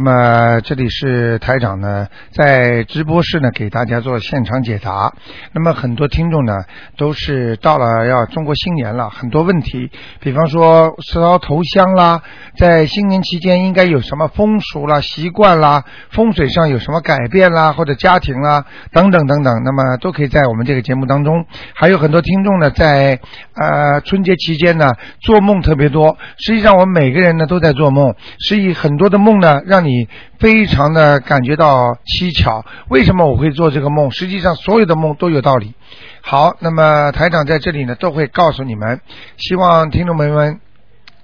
那么这里是台长呢，在直播室呢给大家做现场解答。那么很多听众呢都是到了要中国新年了，很多问题，比方说烧头香啦，在新年期间应该有什么风俗啦、习惯啦，风水上有什么改变啦，或者家庭啦等等等等，那么都可以在我们这个节目当中。还有很多听众呢在呃春节期间呢做梦特别多，实际上我们每个人呢都在做梦，所以很多的梦呢让你。你非常的感觉到蹊跷，为什么我会做这个梦？实际上所有的梦都有道理。好，那么台长在这里呢都会告诉你们，希望听众朋友们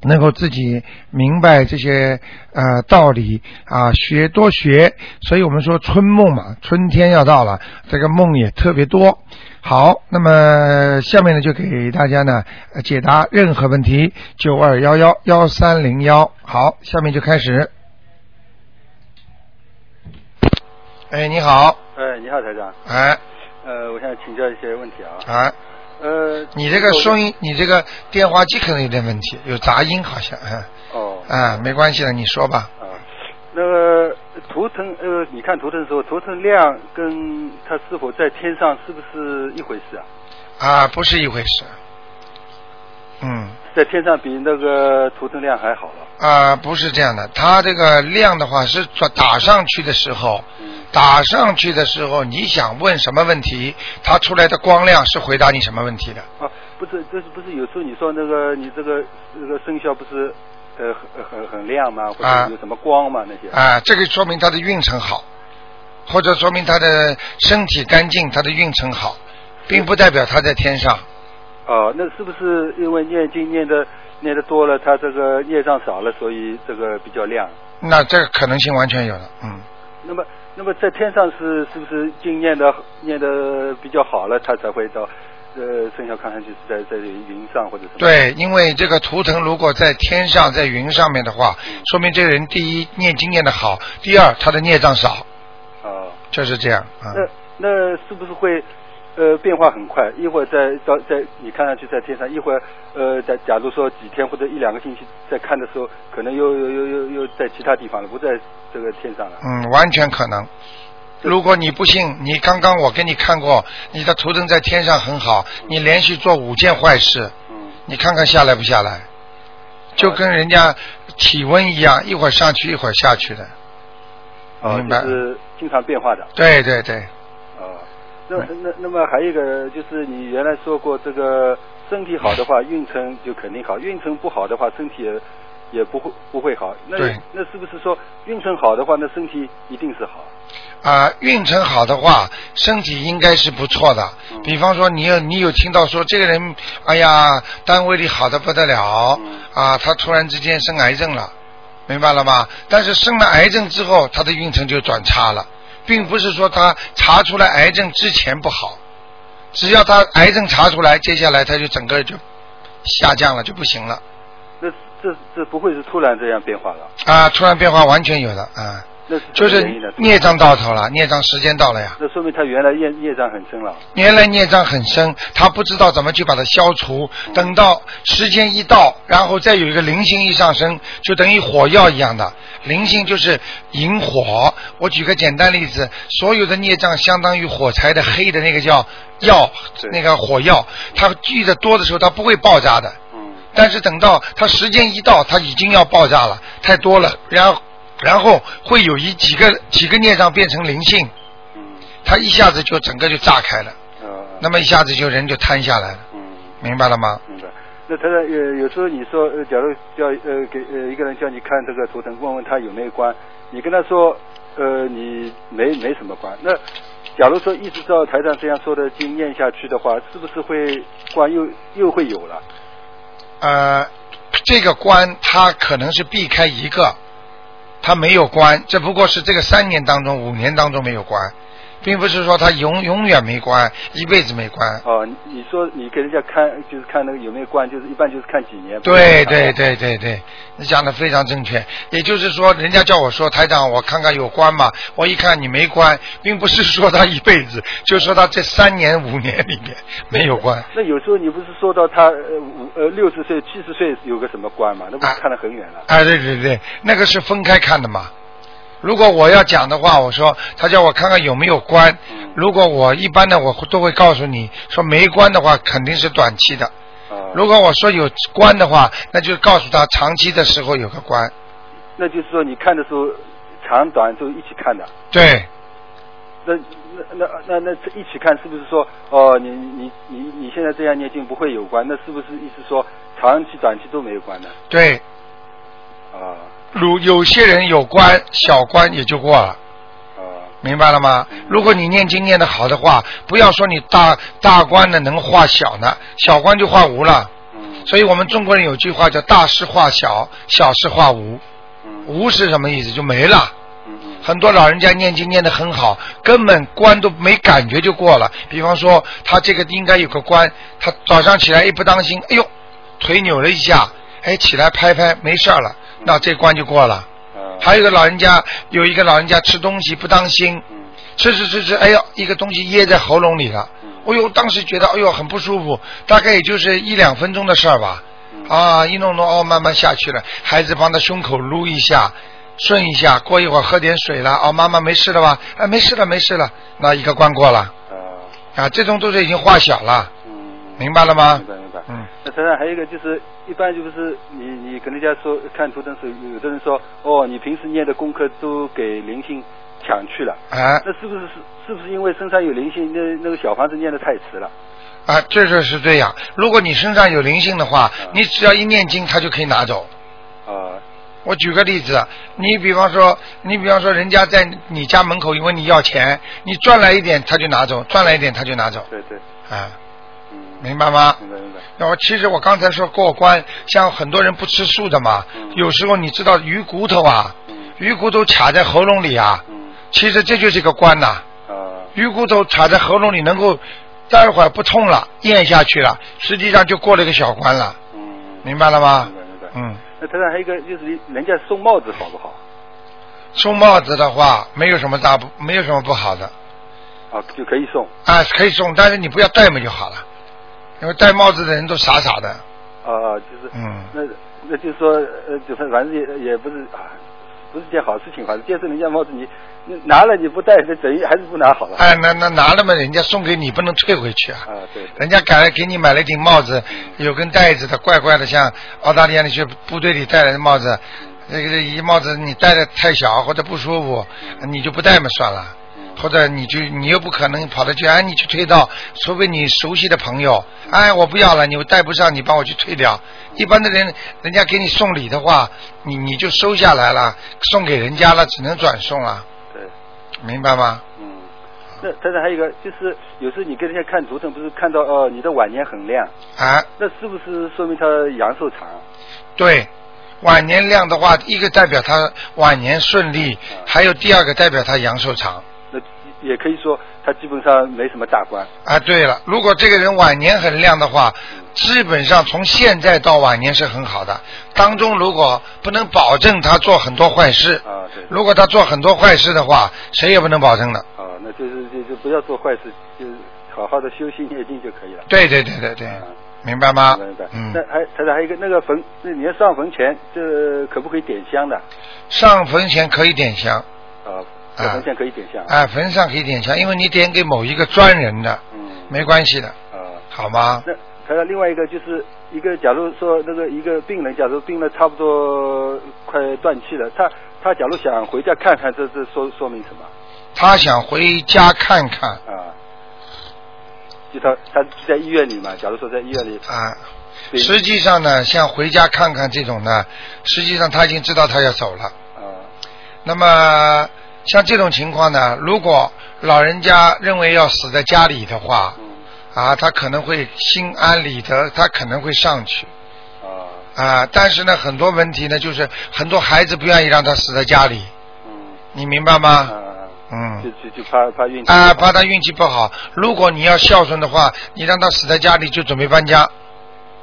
能够自己明白这些呃道理啊，学多学。所以我们说春梦嘛，春天要到了，这个梦也特别多。好，那么下面呢就给大家呢解答任何问题，九二幺幺幺三零幺。好，下面就开始。哎，你好。哎，你好，台长。哎。呃，我想请教一些问题啊。哎。呃。你这个声音，你这个电话机可能有点问题，有杂音好像。哦。啊，没关系的，你说吧。啊。那个图腾，呃，你看图腾的时候，图腾量跟它是否在天上是不是一回事啊？啊，不是一回事。嗯。在天上比那个图腾量还好了。啊，不是这样的，它这个量的话是打上去的时候。打上去的时候，你想问什么问题，它出来的光亮是回答你什么问题的。啊，不是，就是不是有时候你说那个你这个这个生肖不是呃很很很亮吗？或者有什么光吗？那些啊，这个说明他的运程好，或者说明他的身体干净，他的运程好，并不代表他在天上。哦，那是不是因为念经念的念的多了，他这个业障少了，所以这个比较亮？那这个可能性完全有了，嗯。那么。那么在天上是是不是经念的念的比较好了，他才会到呃生肖看上去是在在云上或者什么？对，因为这个图腾如果在天上在云上面的话，说明这个人第一念经念的好，第二他的孽障少。哦。就是这样啊。那那是不是会？呃，变化很快，一会儿在到在你看上去在天上，一会儿呃在假如说几天或者一两个星期再看的时候，可能又又又又又在其他地方了，不在这个天上了。嗯，完全可能。如果你不信，你刚刚我给你看过，你的图腾在天上很好，你连续做五件坏事，嗯，你看看下来不下来，就跟人家体温一样，一会儿上去一会儿下去的。明白。是经常变化的。对对对。那那那么还有一个就是你原来说过，这个身体好的话，运程就肯定好；运程不好的话，身体也也不会不会好。那那是不是说运程好的话，那身体一定是好？啊，运程好的话，身体应该是不错的。比方说，你有你有听到说这个人，哎呀，单位里好的不得了，啊，他突然之间生癌症了，明白了吗？但是生了癌症之后，他的运程就转差了。并不是说他查出来癌症之前不好，只要他癌症查出来，接下来他就整个就下降了，就不行了。那这这不会是突然这样变化了？啊，突然变化完全有了啊。就是孽障到头了，孽障时间到了呀。那说明他原来业孽障很深了。原来孽障很深，他不知道怎么去把它消除。等到时间一到，然后再有一个灵性一上升，就等于火药一样的灵性就是引火。我举个简单例子，所有的孽障相当于火柴的黑的那个叫药，那个火药，它聚的多的时候它不会爆炸的。嗯。但是等到它时间一到，它已经要爆炸了，太多了，然后。然后会有一几个几个孽障变成灵性，嗯，他一下子就整个就炸开了，那么一下子就人就瘫下来了，嗯，明白了吗？明白。那他呃有时候你说，呃，假如叫呃给呃一个人叫你看这个图腾，问问他有没有关，你跟他说，呃，你没没什么关。那假如说一直照台上这样说的经念下去的话，是不是会关又又会有了？呃，这个关他可能是避开一个。他没有关，这不过是这个三年当中、五年当中没有关，并不是说他永永远没关，一辈子没关。哦，你你说你给人家看，就是看那个有没有关，就是一般就是看几年。对对对对对，你讲的非常正确。也就是说，人家叫我说台长，我看看有关吗？我一看你没关，并不是说他一辈子，就说他这三年五年里面没有关。那有时候你不是说到他呃五呃六十岁七十岁有个什么关嘛？那不是看得很远了。哎，对对对，那个是分开看的嘛。如果我要讲的话，我说他叫我看看有没有关。如果我一般的，我都会告诉你说没关的话，肯定是短期的。如果我说有关的话，那就告诉他长期的时候有个关。那就是说你看的时候长短都一起看的。对。那那那那那一起看是不是说哦你你你你现在这样念经不会有关？那是不是意思说长期短期都没有关呢？对。啊。如有些人有关小关也就过了，明白了吗？如果你念经念得好的话，不要说你大大关的能化小呢，小关就化无了。所以我们中国人有句话叫大事化小，小事化无。无是什么意思？就没了。很多老人家念经念得很好，根本关都没感觉就过了。比方说他这个应该有个关，他早上起来一不当心，哎呦，腿扭了一下，哎，起来拍拍没事了。那这关就过了。还有一个老人家，有一个老人家吃东西不当心，吃吃吃吃，哎呦，一个东西噎在喉咙里了。哎呦，当时觉得哎呦很不舒服，大概也就是一两分钟的事儿吧。啊，一弄弄哦，慢慢下去了。孩子帮他胸口撸一下，顺一下，过一会儿喝点水了。哦，妈妈没事了吧？哎，没事了，没事了。那一个关过了。啊，这种都是已经化小了。明白了吗？明白明白。嗯。那当然还有一个就是，一般就是你你跟人家说看图腾时，有的人说哦，你平时念的功课都给灵性抢去了。啊。那是不是是是不是因为身上有灵性，那那个小房子念的太迟了？啊，确实是这样。如果你身上有灵性的话，你只要一念经，他就可以拿走。啊。我举个例子，你比方说，你比方说，人家在你家门口问你要钱，你赚来一点他就拿走，赚来一点他就拿走。对对。啊。明白吗？明白明白。那我其实我刚才说过关，像很多人不吃素的嘛，有时候你知道鱼骨头啊，鱼骨头卡在喉咙里啊，其实这就是一个关呐。啊鱼骨头卡在喉咙里，能够待会儿不痛了，咽下去了，实际上就过了一个小关了。嗯明白了吗？明白明白。嗯。那头上还有一个就是人家送帽子好不好？送帽子的话，没有什么大不，没有什么不好的。啊，就可以送。啊，可以送，但是你不要戴嘛就好了。因为戴帽子的人都傻傻的。啊，就是。嗯。那那就是说，呃，就是反正也也不是啊，不是件好事情。反正接受人家帽子，你你拿了你不戴，那等于还是不拿好了。哎，那那拿了嘛，人家送给你不能退回去啊。啊，对。人家改给你买了一顶帽子，有根带子的，怪怪的，像澳大利亚那些部队里戴的帽子。那个一帽子你戴的太小或者不舒服，你就不戴嘛，算了。或者你就你又不可能跑到去，哎，你去退到，除非你熟悉的朋友，哎，我不要了，你带不上，你帮我去退掉。一般的人，人家给你送礼的话，你你就收下来了，送给人家了，只能转送了。对，明白吗？嗯。那但是还有一个，就是有时候你跟人家看图腾，不是看到哦，你的晚年很亮。啊。那是不是说明他阳寿长？对，晚年亮的话，一个代表他晚年顺利，还有第二个代表他阳寿长。也可以说他基本上没什么大关啊。对了，如果这个人晚年很亮的话，基本上从现在到晚年是很好的。当中如果不能保证他做很多坏事啊，对。如果他做很多坏事的话，谁也不能保证的。啊，那就是就就不要做坏事，就好好的修心念经就可以了。对对对对对，明白吗？明白。嗯。那还他还有一个那个坟，那你要上坟前，这可不可以点香的？上坟前可以点香。啊。坟上可以点香啊，坟上可以点香，因为你点给某一个专人的，嗯，没关系的，啊，好吗？那还有另外一个，就是一个，假如说那个一个病人，假如病了差不多快断气了，他他假如想回家看看，这这说说明什么？他想回家看看。啊，就他他在医院里嘛，假如说在医院里啊，实际上呢，像回家看看这种呢，实际上他已经知道他要走了。啊，那么。像这种情况呢，如果老人家认为要死在家里的话，啊，他可能会心安理得，他可能会上去。啊，但是呢，很多问题呢，就是很多孩子不愿意让他死在家里。嗯。你明白吗？嗯就就就怕怕运气啊，怕他运气不好。如果你要孝顺的话，你让他死在家里就准备搬家，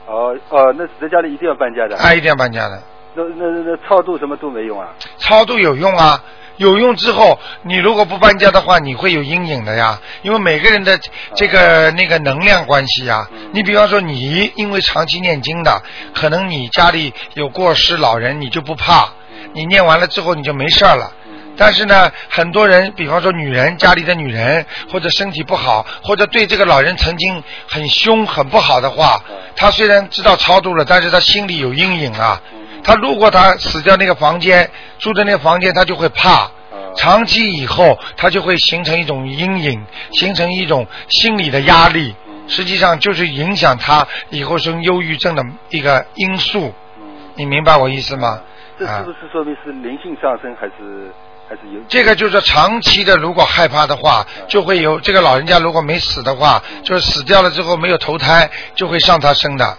哦哦，那死在家里一定要搬家的。啊，一定要搬家的。那那那那超度什么都没用啊。超度有用啊，有用之后，你如果不搬家的话，你会有阴影的呀。因为每个人的这个那个能量关系呀，嗯你比方说你因为长期念经的，可能你家里有过世老人，你就不怕，你念完了之后你就没事儿了。嗯但是呢，很多人，比方说女人，家里的女人，或者身体不好，或者对这个老人曾经很凶、很不好的话嗯，他虽然知道超度了，但是他心里有阴影啊。嗯他如果他死掉那个房间，住的那个房间，他就会怕。啊长期以后，他就会形成一种阴影，形成一种心理的压力，嗯实际上就是影响他以后生忧郁症的一个因素。嗯你明白我意思吗？啊这是不是说明是灵性上升还是还是有？这个就是长期的，如果害怕的话，就会有这个老人家如果没死的话，就是死掉了之后没有投胎，就会上他生的。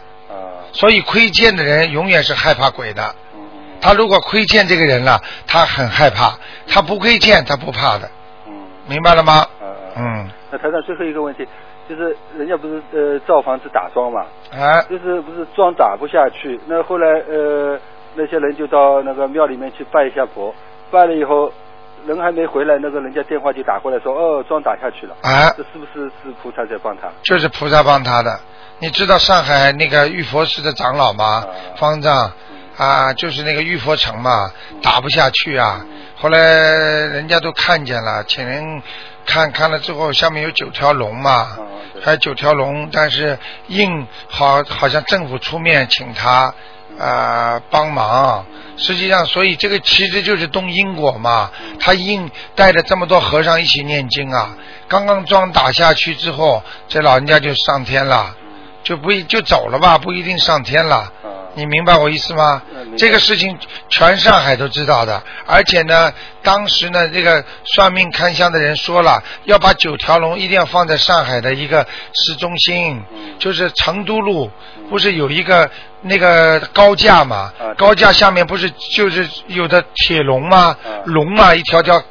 啊所以亏欠的人永远是害怕鬼的。他如果亏欠这个人了，他很害怕；他不亏欠，他不怕的。嗯明白了吗？嗯，那台长最后一个问题，就是人家不是呃造房子打桩嘛，啊，就是不是桩打不下去，那后来呃那些人就到那个庙里面去拜一下佛，拜了以后人还没回来，那个人家电话就打过来说哦桩打下去了，啊，这是不是是菩萨在帮他？就是菩萨帮他的。你知道上海那个玉佛寺的长老吗啊？方丈嗯啊，就是那个玉佛城嘛，打不下去啊。嗯后来人家都看见了，请人看看了之后，下面有九条龙嘛还有九条龙，但是硬好好像政府出面请他啊、帮忙。实际上，所以这个其实就是动因果嘛。他硬带着这么多和尚一起念经啊，刚刚桩打下去之后，这老人家就上天了，就不一就走了吧，不一定上天了。啊。你明白我意思吗？这个事情全上海都知道的，而且呢，当时呢，这个算命看相的人说了，要把九条龙一定要放在上海的一个市中心，嗯。就是成都路，不是有一个那个高架嘛？啊高架下面不是就是有的铁笼吗啊？龙嘛，一条条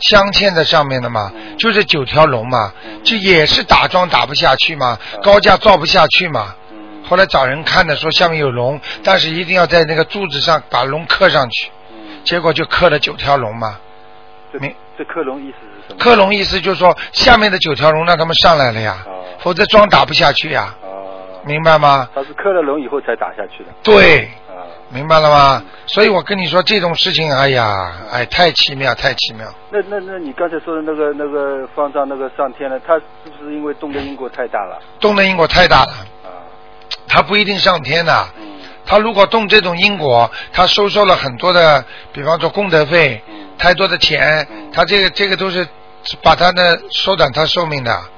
镶嵌在上面的嘛，嗯就是九条龙嘛嗯，这也是打桩打不下去嘛，啊高架造不下去嘛。嗯后来找人看的说下面有龙，但是一定要在那个柱子上把龙刻上去，嗯，结果就刻了九条龙嘛。这明这克隆意思是什么？克隆意思就是说下面的九条龙让他们上来了呀，哦否则桩打不下去呀，啊，明白吗？他是克了龙以后才打下去的对，啊。明白了吗？所以我跟你说这种事情，哎呀，哎，太奇妙，太奇妙。那那那你刚才说的那个那个方丈那个上天了，他是不是因为动的因果太大了动的因果太大了，啊？他不一定上天的。嗯他如果动这种因果，他收受了很多的，比方说功德费，嗯太多的钱嗯，他这个这个都是把他的缩短他寿命的，嗯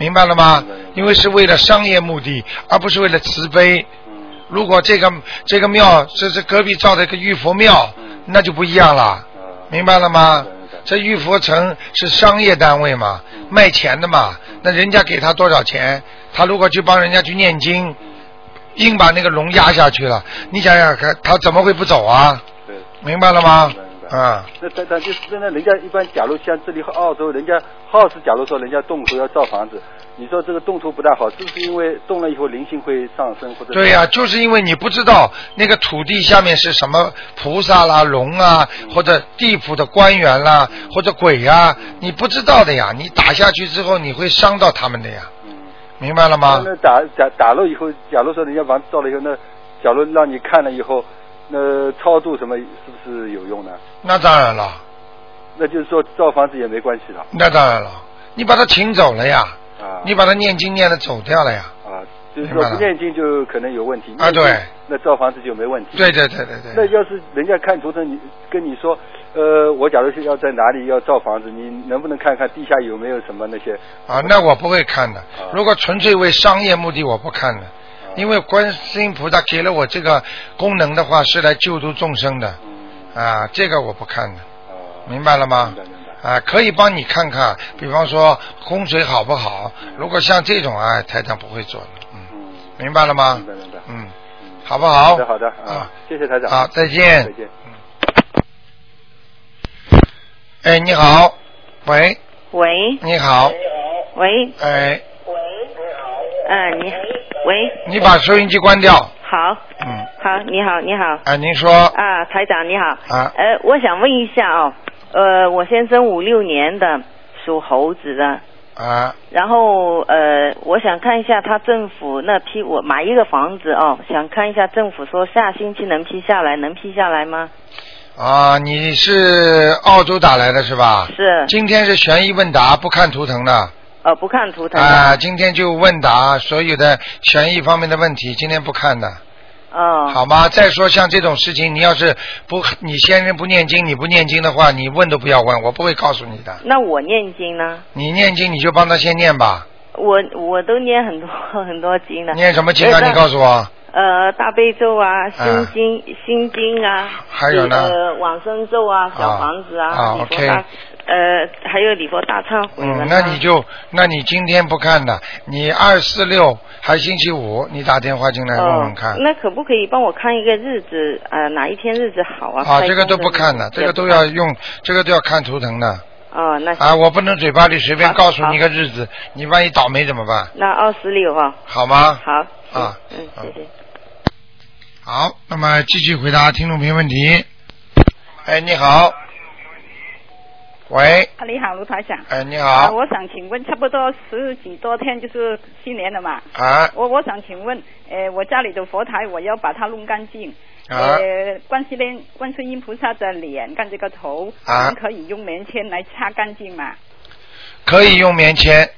明白了吗？因为是为了商业目的，而不是为了慈悲。嗯如果这个这个庙这是隔壁造的一个玉佛庙嗯，那就不一样了，啊，明白了吗？这玉佛城是商业单位嘛嗯，卖钱的嘛，那人家给他多少钱，他如果去帮人家去念经，嗯硬把那个龙压下去了，你想想看，他怎么会不走啊？明白了吗啊，那但但就是那人家一般，假如像这里和澳洲，人家 house，假如说人家动土要造房子，你说这个动土不大好，是不是因为动了以后灵性会上升或者？对呀、就是因为你不知道那个土地下面是什么菩萨啦、龙啊，或者地府的官员啦，或者鬼呀、你不知道的呀。你打下去之后，你会伤到他们的呀，嗯。明白了吗？那打打打了以后，假如说人家房子造了以后，那假如让你看了以后，那超度什么是不是有用呢？那当然了，那就是说造房子也没关系了那当然了，你把他请走了呀，啊。你把他念经念的走掉了呀。啊，就是说不念经就可能有问题啊对，那造房子就没问题。对对对对对，那要是人家看图腾，你跟你说，呃，我假如是要在哪里要造房子，你能不能看看地下有没有什么那些？啊，那我不会看的啊。如果纯粹为商业目的，我不看的。因为观世音菩萨给了我这个功能的话，是来救度众生的嗯啊，这个我不看的，啊，明白了吗。啊，可以帮你看看，比方说风水好不好？如果像这种啊，台长不会做的，嗯，嗯，明白了吗明？白明白。嗯，嗯，好不好？好的好的啊，谢谢台长。好，再见。再见。哎，你好，喂，喂你好，喂，哎，嗯，你喂，你把收音机关掉。好，嗯，好，你好，你好，啊，您说。啊，台长你好，啊，呃，我想问一下哦，呃，我先生五六年的，属猴子的，啊，然后呃，我想看一下他政府那批我买一个房子哦，想看一下政府说下星期能批下来，能批下来吗？啊，你是澳洲打来的是吧？是，今天是悬疑问答，不看图腾的。呃，不看图腾的。啊，今天就问答所有的权益方面的问题，今天不看的，哦，好吗？再说像这种事情，你要是不，你先生不念经，你不念经的话，你问都不要问，我不会告诉你的。那我念经呢？你念经，你就帮他先念吧。我我都念很多 很多经的。念什么经啊？呃你告诉我。呃，大悲咒啊，心经、心经啊，还有呢呃，往生咒啊，小房子啊，啊 OK 大，呃，还有礼佛大忏悔文啊嗯，那你就，那你今天不看的，你二四六还星期五，你打电话进来问问看哦。那可不可以帮我看一个日子？呃，哪一天日子好啊？啊，这个都不看的，这个都要用，这个都要看图腾的。哦，那啊，我不能嘴巴里随便告诉你一个日子，你万一倒霉怎么办？那二十六哈，好吗？好，啊嗯，啊谢谢。好，那么继续回答听众朋友问题。哎，你好。喂，啊，你好，卢台长。哎，你啊，好。我想请问，差不多十几多天就是新年了嘛？啊我我想请问，呃，我家里的佛台我要把它弄干净。啊呃，观世音观世音菩萨的脸跟这个头，啊我们可以用棉签来擦干净嘛？可以用棉签，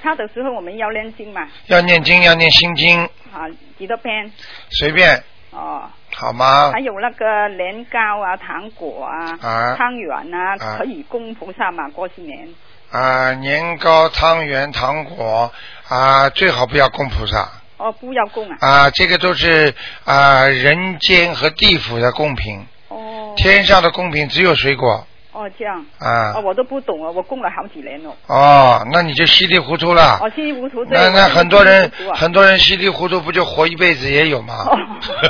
擦的时候我们要念经嘛？要念经，要念心经，啊，几多遍？随便，哦，好吗还？有那个年糕啊、糖果啊、啊汤圆啊，啊可以供菩萨嘛？过新年。啊，年糕、汤圆、糖果啊，最好不要供菩萨哦，不要供啊。啊，这个都是啊人间和地府的贡品，哦。天上的贡品只有水果哦，这样。啊哦，。我都不懂啊，我供了好几年了。哦，那你就稀里糊涂了。哦，稀里糊涂。对那那很多人很多人稀里糊涂不就活一辈子也有吗？哦，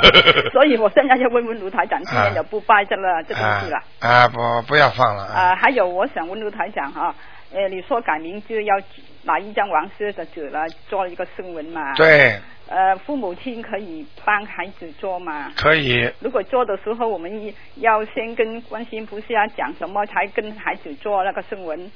所以我现在要问问卢台长，今天就不拜这了这东西了。啊啊不不要放了啊，还有我想问卢台长哈，呃，你说改名字要拿一张王室的纸来做一个声纹嘛？。对，呃，父母亲可以帮孩子做吗？可以如果做的时候，我们要先跟观世音菩萨讲什么，才跟孩子做那个圣文。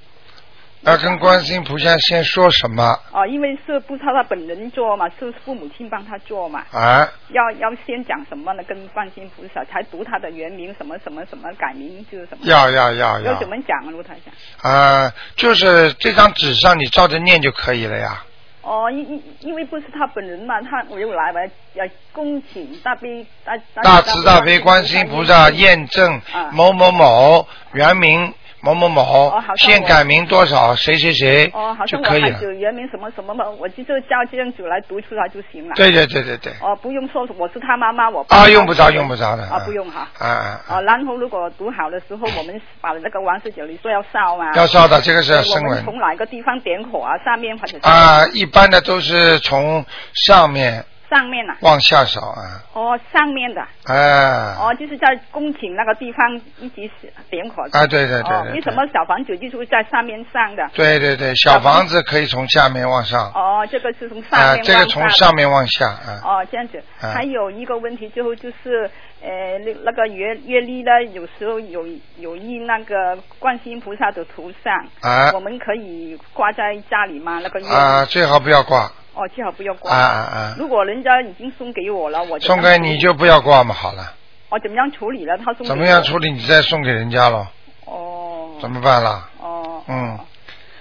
要跟观世音菩萨先说什么哦，因为是不是他本人做嘛，是父母亲帮他做嘛。啊？要要先讲什么呢？跟观世音菩萨才读他的原名什么什么什么改名就是什么？要要要要要怎么讲啊，卢台长？啊！就是这张纸上你照着念就可以了呀。哦，因因因为不是他本人嘛，他我又来了，要恭请大悲大大慈大悲观世音菩萨。验证啊。某某某原名某某某哦好，现改名多少谁谁谁哦，好。像我孩子原名什么什么嘛，我就就照这样子来读出来就行了。对对对对对。哦，不用说我是他妈妈，我啊，用不着用不着的。啊，不用哈。啊啊然后如果读好的时候，我们把那个王十九，你说要烧吗？要烧的，这个是从哪个地方点火啊？上面或者是啊，一般的都是从上面上面啊？往下扫啊，哦，上面的。哎，哦，就是在宫廷那个地方一起点火。啊，对对对哦，对为什么小房子就是在上面上的？对对对，小房子可以从下面往上，哦，这个是从上啊，面这个从上面往下啊，哦，这样子。啊还有一个问题，最后就是，呃，那那个月月历呢，有时候有有印那个观世音菩萨的图像，啊我们可以挂在家里吗？那个月历？啊，最好不要挂，哦，最好不要挂。啊啊啊，如果人家已经送给我了，我怎送给你就不要挂嘛，好了，哦，怎么样处理了？他送怎么样处理你再送给人家咯，哦。怎么办啦？哦。嗯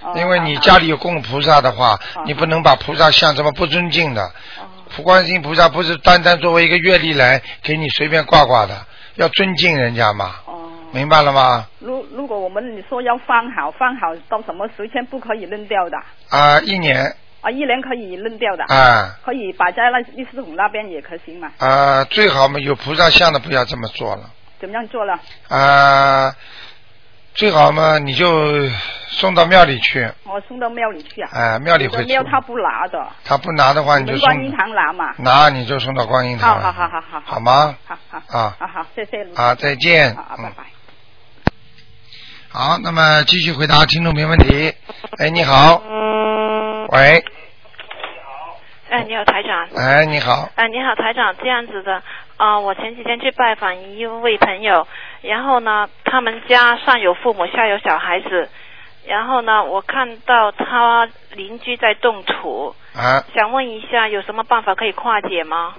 哦。因为你家里有供菩萨的话，你不能把菩萨像这么不尊敬的。哦观世音菩萨不是单单作为一个阅历来给你随便挂挂的，要尊敬人家嘛，哦。明白了吗？如如果我们你说要放好，放好到什么时间不可以扔掉的？啊，一年啊，一年可以扔掉的。啊可以摆在那立事桶那边也可行嘛？啊，最好嘛有菩萨像的不要这么做了怎么样做了？啊，最好嘛你就送到庙里去，我送到庙里去啊。啊，庙里会出。庙他不拿的，他不拿的话，你就送观音堂拿嘛。拿你就送到观音堂。好好好好好。好吗？好好。啊好好，谢谢啊，再见。好，嗯拜拜。好，那么继续回答听众朋友问题。哎，你好。喂，哎，你好，台长。哎，你好。哎，你好，台长，这样子的，啊、我前几天去拜访一位朋友，然后呢，他们家上有父母，下有小孩子，然后呢，我看到他邻居在动土，啊，想问一下有什么办法可以化解吗？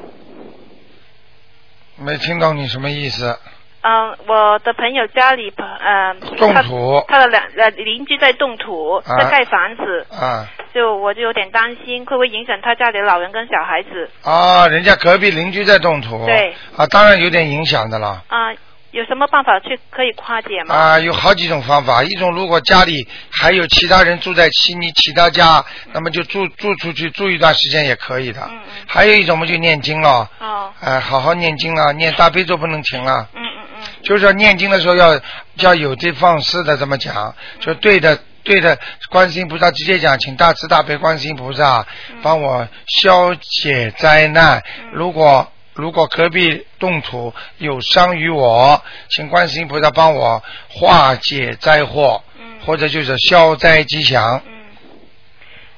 没听懂你什么意思？嗯、我的朋友家里，呃，动他土他的两呃邻居在动土，啊在盖房子，啊就我就有点担心，会不会影响他家里的老人跟小孩子？啊！人家隔壁邻居在动土。对。啊，当然有点影响的了。啊、有什么办法去可以化解吗？啊，有好几种方法。一种，如果家里还有其他人住在其你其他家，那么就住住出去住一段时间也可以的。嗯嗯。还有一种，我们就念经了。哦。哎、好好念经了，念大悲咒不能停了。嗯嗯嗯。就是说念经的时候要要有的放肆的这么讲，就对着对着观世音菩萨直接讲，请大慈大悲观世音菩萨帮我消解灾难。如果如果隔壁动土有伤于我，请观世音菩萨帮我化解灾祸，或者就是消灾吉祥。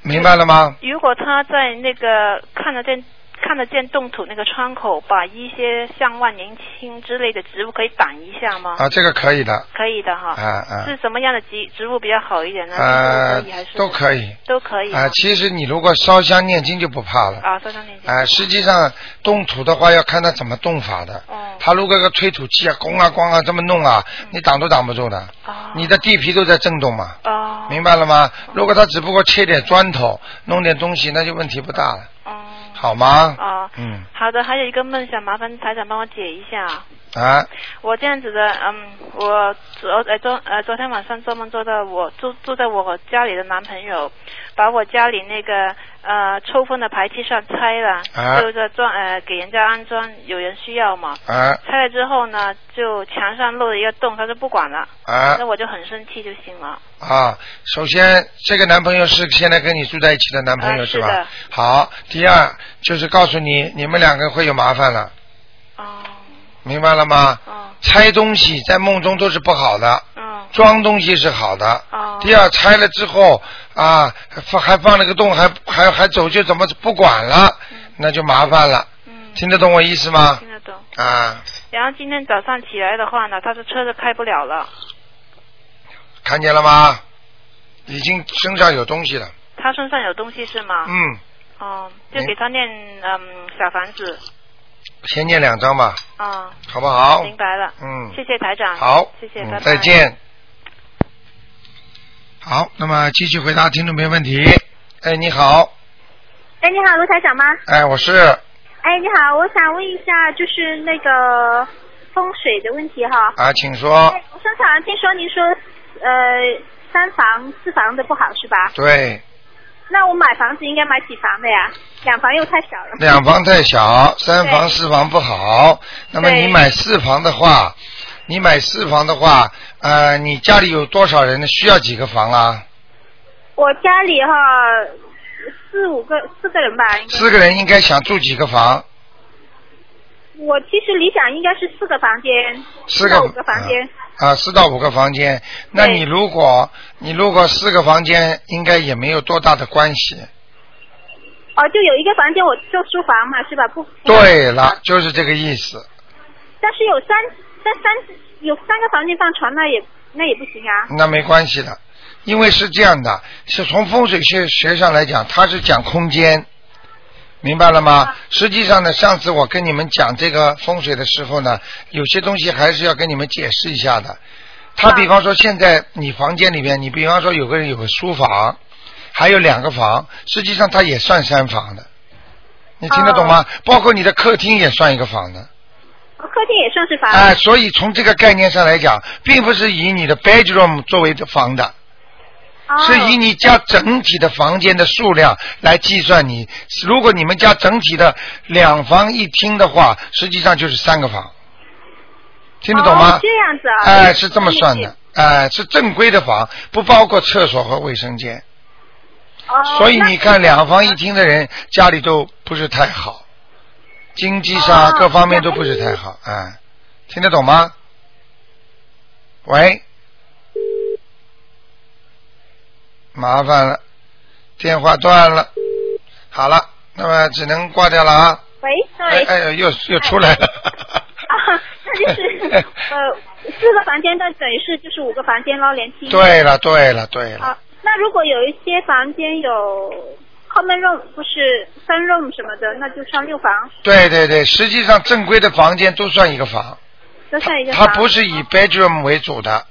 明白了吗？如果他在那个看得见看得见冻土那个窗口，把一些像万年青之类的植物可以挡一下吗？啊，这个可以的。可以的哈。啊啊是什么样的植植物比较好一点呢？呃都可以。都可以。啊，其实你如果烧香念经就不怕了。啊，烧香念经。啊，实际上动土的话要看他怎么动法的。哦。他如果个推土机啊，咣啊咣啊这么弄啊，你挡都挡不住的。哦。你的地皮都在震动嘛。哦。明白了吗？如果他只不过切点砖头，弄点东西，那就问题不大了。哦。好吗？哦。嗯。好的，还有一个梦想，麻烦台长帮我解一下。啊，我这样子的，嗯，我昨呃昨呃昨天晚上做梦做到我住住在我家里的男朋友，把我家里那个呃抽风的排气扇拆了，啊就是装呃给人家安装，有人需要嘛。啊拆了之后呢，就墙上漏了一个洞，他就不管了，啊那我就很生气就行了。啊！首先，这个男朋友是现在跟你住在一起的男朋友、啊是吧？是的好，第二就是告诉你，你们两个会有麻烦了。哦。明白了吗？哦。拆东西在梦中都是不好的。嗯。装东西是好的。哦。第二，拆了之后啊，放还放了个洞，还还还走就怎么不管了，那就麻烦了。嗯。听得懂我意思吗？听得懂。啊，然后今天早上起来的话呢，他的车子开不了了，看见了吗？已经身上有东西了。他身上有东西是吗？嗯，哦，就给他念嗯小房子。先念两张吧，啊、好不好？明白了。嗯谢谢台长。好，谢谢，嗯拜拜。再见。好，那么继续回答听众朋友问题。哎，你好，哎，你好，卢台长吗？哎，我是哎，你好，我想问一下，就是那个风水的问题哈。啊，请说。哎，我上次好像听说您说，呃，三房四房的不好是吧？对，那我买房子应该买几房的呀？两房又太小了。两房太小，三房四房不好。那么你买四房的话，你买四房的话，呃，你家里有多少人呢？需要几个房啊？我家里哈四五个四个人吧。四个人应该想住几个房？我其实理想应该是四个房间，四个到五个房间。啊，四到五个房间。那你如果你如果四个房间，应该也没有多大的关系。哦，就有一个房间我做书房嘛，是吧？不。对了，就是这个意思。但是有三三三有三个房间放床，那也那也不行啊。那没关系的，因为是这样的，是从风水学学上来讲，它是讲空间，明白了吗？实际上呢，上次我跟你们讲这个风水的时候呢，有些东西还是要跟你们解释一下的。他比方说，现在你房间里面，你比方说有个人有个书房，还有两个房，实际上它也算三房的，你听得懂吗？包括你的客厅也算一个房的。客厅也算是房。哎、所以从这个概念上来讲，并不是以你的 bedroom 作为的房的，哦是以你家整体的房间的数量来计算你。如果你们家整体的两房一厅的话，实际上就是三个房，听得懂吗？哦这样子啊。哎、是这么算的，哎、是正规的房，不包括厕所和卫生间。哦。所以你看，两房一厅的人家里都不是太好，经济上哦各方面都不是太好，哎、听得懂吗？喂，麻烦了，电话断了。好了，那么只能挂掉了啊。喂，哎哎呦，又又出来了。啊，那就是 呃，四个房间的等于是就是五个房间喽，连厅。对了对了对了，啊，那如果有一些房间有 common room，不是 sun room 什么的，那就上六房，对对对，实际上正规的房间都算一个房，都算一个房。它不是以 bedroom 为主的。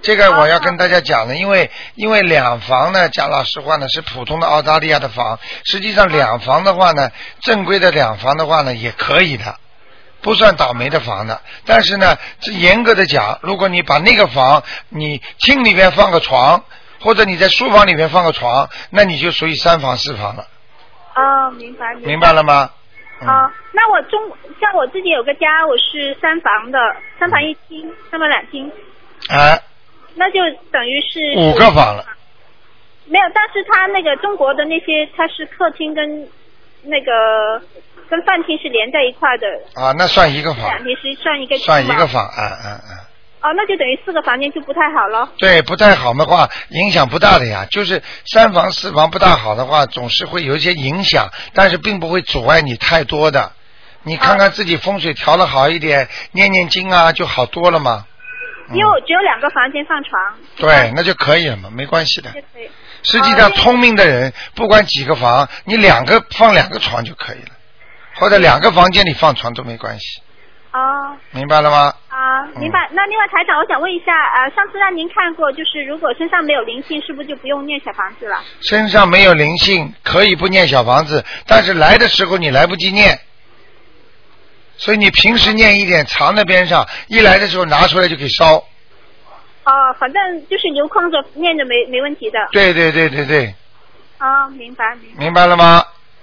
这个我要跟大家讲的，因为因为两房呢，讲老实话呢是普通的澳大利亚的房，实际上两房的话呢，正规的两房的话呢也可以的，不算倒霉的房的。但是呢，这严格的讲，如果你把那个房你厅里面放个床，或者你在书房里面放个床，那你就属于三房四房了，哦，明白明白。了吗？嗯啊，那我中像我自己有个家，我是三房的，三房一厅，三房两厅，啊，那就等于是五个房了。没有，但是他那个中国的那些，他是客厅跟那个跟饭厅是连在一块的，啊，那算一个房，两厅是算一个算一个房，嗯嗯嗯。哦，那就等于四个房间就不太好了。对，不太好的话，影响不大的呀。就是三房四房不大好的话，总是会有一些影响，但是并不会阻碍你太多的。你看看自己风水调的好一点，念念经啊，就好多了嘛。嗯因为我只有两个房间放床。对，那就可以了嘛，没关系的。实际上，聪明的人不管几个房，你两个放两个床就可以了，或者两个房间里放床都没关系，哦明白了吗？啊，明白。那另外台长，我想问一下，呃，上次让您看过，就是如果身上没有灵性，是不是就不用念小房子了？身上没有灵性，可以不念小房子，但是来的时候你来不及念，所以你平时念一点，藏在边上，一来的时候拿出来就可以烧。哦，反正就是留空着念着没没问题的。对对对对对，哦，明白明白。明白了吗？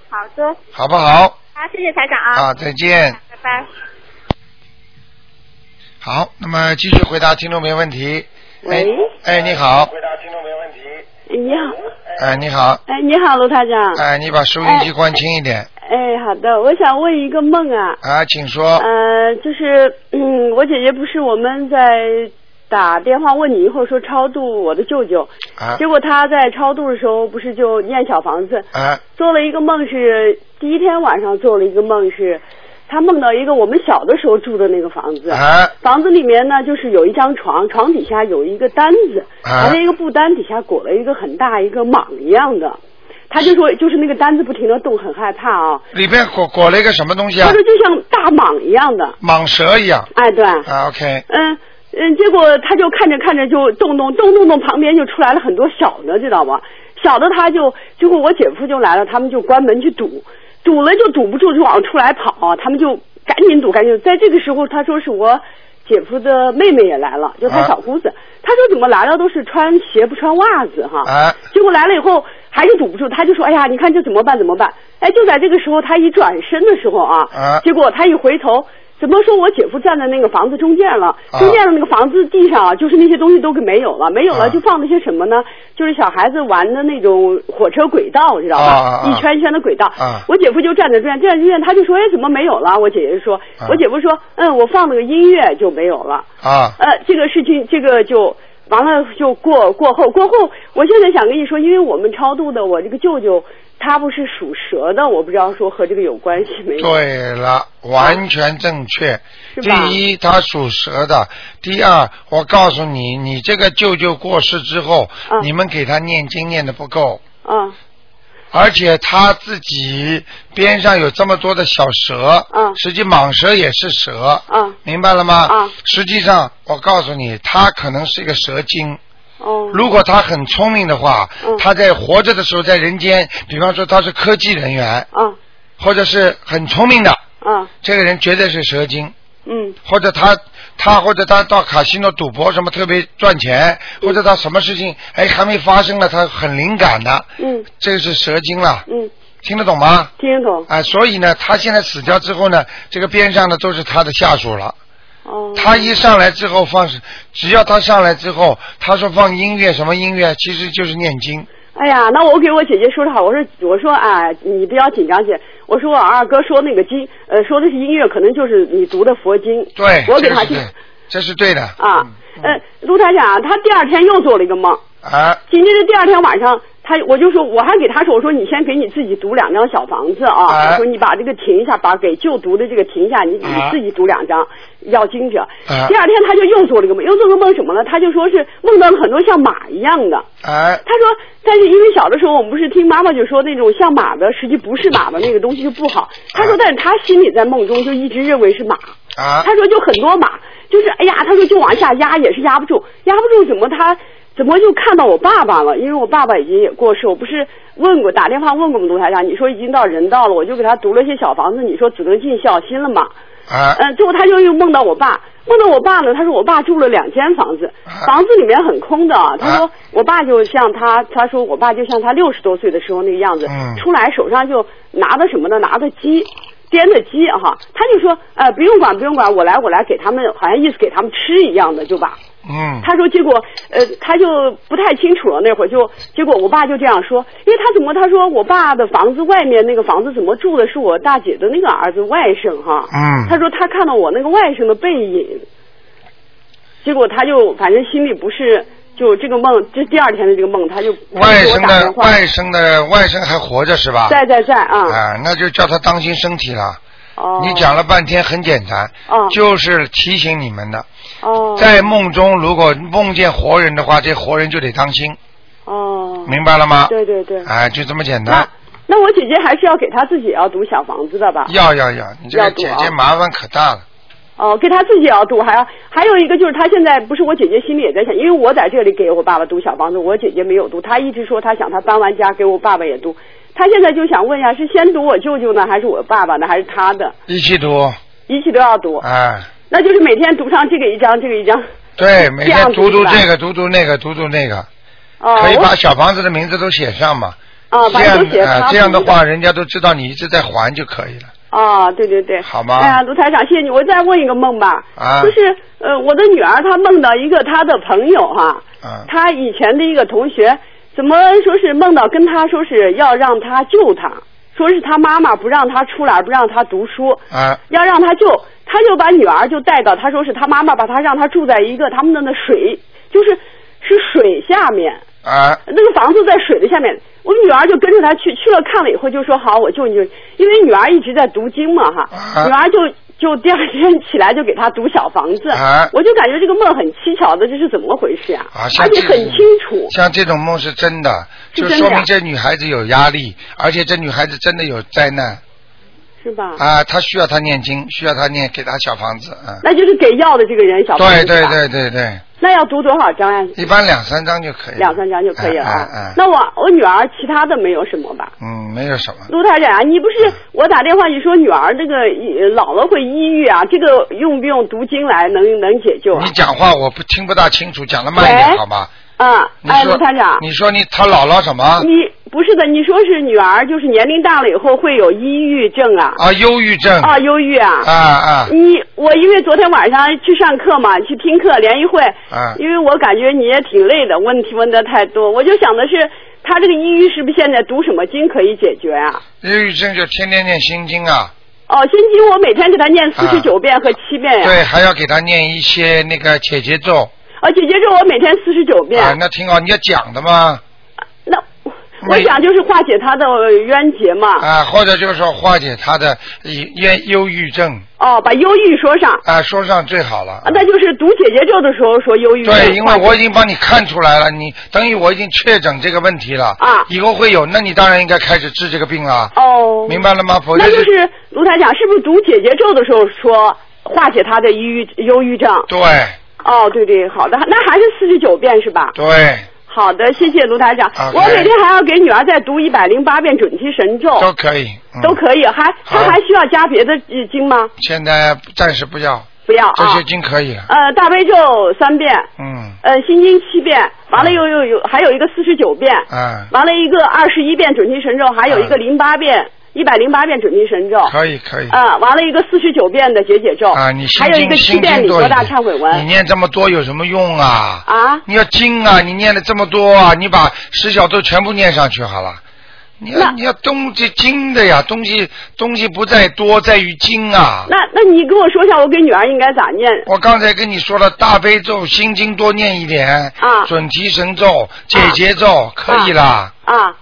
好的，好不好？好，谢谢台长啊。啊，再见。拜拜。好，那么继续回答听众朋友问题。喂哎，哎，你好。回答听众没问题你好，哎，你好。哎，你好，卢台长。哎，你把收音机关轻一点。哎，好的，我想问一个梦啊，啊，请说。呃，就是嗯，我姐姐不是我们在打电话问你以后说超度我的舅舅，啊结果她在超度的时候不是就念小房子，啊做了一个梦是第一天晚上做了一个梦是，她梦到一个我们小的时候住的那个房子，啊房子里面呢，就是有一张床，床底下有一个单子，啊然后那个布单底下裹了一个很大一个蟒一样的。他就说，就是那个单子不停的动，很害怕啊。里边裹裹了一个什么东西啊他？说就像大蟒一样的，蟒蛇一样。哎，对，啊，OK。嗯嗯，结果他就看着看着就动动动动动，旁边就出来了很多小的，知道吧？小的他就，结果我姐夫就来了，他们就关门去堵，堵了就堵不住，就往出来跑，他们就赶紧堵，赶紧。在这个时候，他说是我姐夫的妹妹也来了，就他啊小姑子。他说怎么来了都是穿鞋不穿袜子哈。啊结果来了以后还是堵不住，他就说：“哎呀，你看这怎么办？怎么办？”哎，就在这个时候，他一转身的时候啊，啊结果他一回头，怎么说我姐夫站在那个房子中间了？啊中间的那个房子地上啊，就是那些东西都给没有了，没有啊了就放了些什么呢？就是小孩子玩的那种火车轨道，知道吧？一圈一圈的轨道。啊我姐夫就站在这样，站在这样，他就说：“哎，怎么没有了？”我姐姐说：“啊我姐夫说，嗯，我放了个音乐就没有了。”啊呃，这个事情，这个就完了，就过过后过后，我现在想跟你说，因为我们超度的我这个舅舅，他不是属蛇的，我不知道说和这个有关系没有？对了，完全正确。第一，他属蛇的；第二，我告诉你，你这个舅舅过世之后，嗯你们给他念经念的不够，啊而且他自己边上有这么多的小蛇，嗯实际蟒蛇也是蛇，嗯明白了吗？啊实际上，我告诉你，他可能是一个蛇精。哦。如果他很聪明的话，嗯。他在活着的时候在人间，比方说他是科技人员，啊或者是很聪明的，啊这个人绝对是蛇精。嗯。或者他他或者他到卡西诺赌博什么特别赚钱，或者他什么事情哎还没发生呢，他很灵感的，嗯。这个是蛇精了，嗯，听得懂吗？听得懂。啊、所以呢，他现在死掉之后呢，这个边上呢都是他的下属了。哦。他一上来之后放，只要他上来之后，他说放音乐什么音乐，其实就是念经。哎呀，那我给我姐姐说的好，我说我说啊，你不要紧张姐，我说我二哥说那个经，呃，说的是音乐，可能就是你读的佛经。对，我给他听这是对，的。啊，呃，卢台长，他第二天又做了一个梦，啊紧接着第二天晚上，他我就说我还给他说，我说你先给你自己读两张小房子啊，啊我说你把这个停一下，把给就读的这个停一下，你你啊自己读两张，要精者。啊第二天他就又做了个梦，又做个梦什么呢？他就说是梦到了很多像马一样的。哎他说，但是因为小的时候我们不是听妈妈就说那种像马的，实际不是马的那个东西就不好。他说，但是他心里在梦中就一直认为是马。啊他说就很多马，就是哎呀，他说就往下压也是压不住，压不住怎么他怎么就看到我爸爸了？因为我爸爸已经也过世，我不是问过打电话问过我们卢台长，你说已经到人道了，我就给他读了些小房子，你说只能尽孝心了嘛？啊嗯，最后他就又梦到我爸，梦到我爸呢，他说我爸住了两间房子，房子里面很空的啊。他说我爸就像他，他说我爸就像他六十多岁的时候那个样子，嗯出来手上就拿的什么呢？拿的鸡。颠的鸡哈，他就说，呃，不用管，不用管，我来，我来给他们，好像意思给他们吃一样的，就把嗯他说，结果呃，他就不太清楚了。那会儿就，结果我爸就这样说，因为他怎么他说我爸的房子外面那个房子怎么住的是我大姐的那个儿子外甥哈。嗯他说他看到我那个外甥的背影，结果他就反正心里不是，就这个梦，这第二天的这个梦，他就外甥的外甥的外甥还活着是吧？在在在啊。啊，那就叫他当心身体了。哦。你讲了半天很简单，哦就是提醒你们的，哦。在梦中如果梦见活人的话，这活人就得当心，哦。明白了吗？对对对。哎，就这么简单。那我姐姐还是要给她自己也要读小房子的吧？要要要，你这个姐姐麻烦可大了。哦，给他自己也要读，还要还有一个就是他现在不是我姐姐心里也在想，因为我在这里给我爸爸读小房子，我姐姐没有读，她一直说她想她搬完家给我爸爸也读，她现在就想问一下，是先读我舅舅呢，还是我爸爸呢，还是他的？一起读，一起都要读，哎，那就是每天读上这个一张，这个一张。对，每天读读这个，读读那个，读读那个，哦，可以把小房子的名字都写上嘛。啊，这样反正都写啊他读这样的话，人家都知道你一直在还就可以了。啊，对对对，好吗？哎呀，卢台长，谢谢你。我再问一个梦吧，啊。就是呃，我的女儿她梦到一个她的朋友哈、啊。她以前的一个同学，怎么说是梦到跟她说是要让她救她，说是她妈妈不让她出来，不让她读书，啊。要让她救，她就把女儿就带到，她说是她妈妈把她让她住在一个他们的那水，就是是水下面，啊。那个房子在水的下面，我女儿就跟着他去，去了看了以后就说好，我救你，因为女儿一直在读经嘛哈，啊女儿就就第二天 起来就给他读小房子，啊我就感觉这个梦很蹊跷的，这是怎么回事啊？啊，而且很清楚，像这种梦是真的，就说明这女孩子有压力，而且这女孩子真的有灾难是吧？啊，他需要他念经，需要他念给他小房子啊。那就是给要的这个人小房子对对对对对，那要读多少章呀？一般两三章就可以。两三章就可以了啊。哎哎哎那我我女儿其他的没有什么吧？嗯，没有什么。卢台长啊，你不是我打电话你说女儿那个呃姥姥会抑郁啊，这个用不用读经来能能解救啊你？讲话我不听不大清楚，讲的慢一点好吗？啊，哎，卢台长，你说你他姥姥什么？你不是的，你说是女儿，就是年龄大了以后会有抑郁症啊？啊，忧郁症。啊，忧郁啊。啊啊你我因为昨天晚上去上课嘛，去听课联谊会，啊因为我感觉你也挺累的，问题问的太多，我就想的是，他这个抑郁是不是现在读什么经可以解决啊？忧郁症就天天念心经啊，哦，心经我每天给他念四十九遍和七遍呀、对，还要给他念一些那个解结咒哦，姐姐咒我每天四十九遍。啊，那挺好，你要讲的嘛那我想就是化解他的冤结嘛。啊，或者就是说化解他的忧忧郁症哦，把忧郁说上。啊，说上最好了啊，。那就是读姐姐咒的时候说忧郁症。对，因为我已经帮你看出来了，你等于我已经确诊这个问题了啊以后会有，那你当然应该开始治这个病了，哦，明白了吗？否则那就是卢台长，是不是读姐姐咒的时候说化解他的抑郁忧郁症？对哦，对对，好的，那还是四十九遍是吧？对，好的，谢谢卢台长。我每天还要给女儿再读一百零八遍准提神咒，都可以，嗯都可以。还她还需要加别的呃经吗？现在暂时不要，不要啊这些。经可以了，呃，大悲咒三遍，嗯呃，心经七遍，完了又又有还有一个四十九遍，嗯，完了一个二十一遍准提神咒，还有一个嗯零八遍，一百零八遍准提神咒。可以可以。啊，完了一个四十九遍的解解咒，啊，你心还有一个七遍礼佛大忏悔文你念这么多有什么用啊？啊，你要经啊，你念了这么多啊，你把十小咒全部念上去好了，你要你要东西精的呀，东西东西不在多，在于精啊。那那你跟我说一下，我给女儿应该咋念？我刚才跟你说了，大悲咒、心经多念一点，啊准提神咒、解结咒可以啦，啊啊，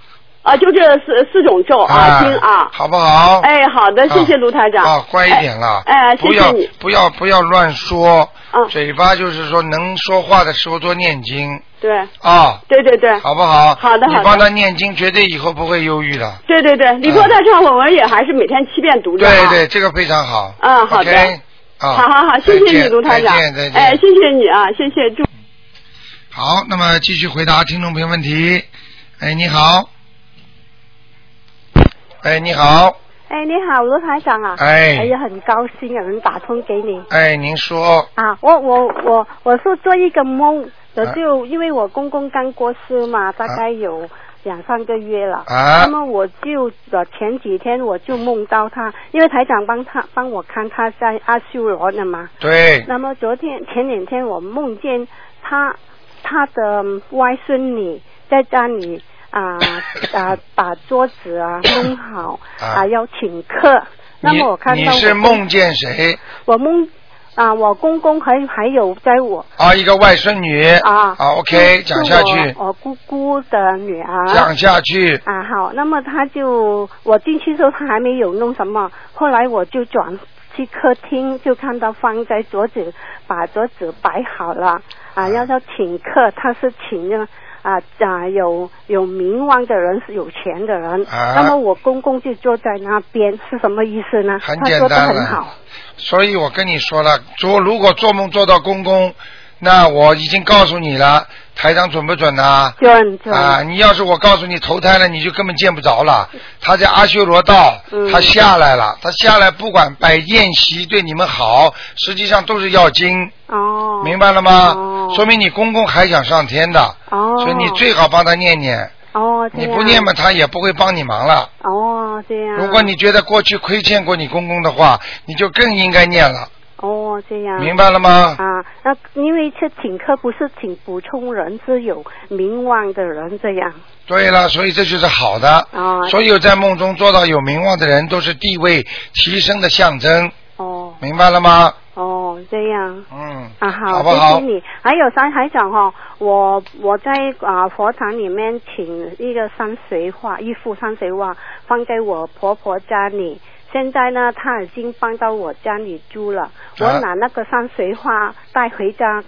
就这四四种咒啊，经啊。好不好？哎，好的，谢谢卢台长。啊，乖一点了。哎，哎不要谢谢你。不要不要乱说，嗯嘴巴就是说能说话的时候多念经对，啊，对对对，好不好？好的好的你帮他念经，绝对以后不会忧郁的。对对对，礼佛大忏悔文也还是每天七遍读着啊。对对，这个非常好。嗯好的啊，好好好，谢谢你，卢台长再见再。见。哎，谢谢你啊，谢谢，祝。好，那么继续回答听众朋友问题。哎，你好。哎，你好。哎，你好，罗台长啊！哎哎呀，很高兴有人打通给你哎，您说。啊！我我我我是做一个梦，我啊就、因为我公公刚过世嘛，大概有两三个月了。啊那么我就呃前几天我就梦到他，因为台长帮他帮我看他在阿修罗的嘛。对。那么昨天前两天我梦见他他的外孙女在家里啊啊把桌子啊弄好啊要请客。那么我看到你是梦见谁？我梦啊，我公公还还有在我啊，一个外孙女。啊好，OK，讲下去。我我姑姑的女儿。讲下去。啊，好，那么他就我进去的时候他还没有弄什么，后来我就转去客厅，就看到放在桌子，把桌子摆好了啊，要要请客，他是请那个啊啊有有名望的人，是有钱的人，啊那么我公公就坐在那边，是什么意思呢？很他说的简单了很好，所以我跟你说了，做如果做梦做到公公，那我已经告诉你了，台长准不准呢、准准啊，你要是我告诉你投胎了，你就根本见不着了。他在阿修罗道，嗯他下来了，他下来不管摆宴席对你们好，实际上都是要经，哦，明白了吗？说明你公公还想上天的，哦，所以你最好帮他念念。哦，你不念嘛，他也不会帮你忙了。哦，这样。如果你觉得过去亏欠过你公公的话，你就更应该念了。哦，这样。明白了吗啊，那因为这请客不是请普通人，是有名望的人这样。对了，所以这就是好的。哦所有在梦中做到有名望的人，都是地位提升的象征。哦。明白了吗？哦，这样。嗯。啊，好，好不好谢谢你。还有三海长哈、我我在啊、佛堂里面请一个山水画，一幅山水画放在我婆婆家里。现在呢，他已经搬到我家里住了。我啊拿那个山水画带回家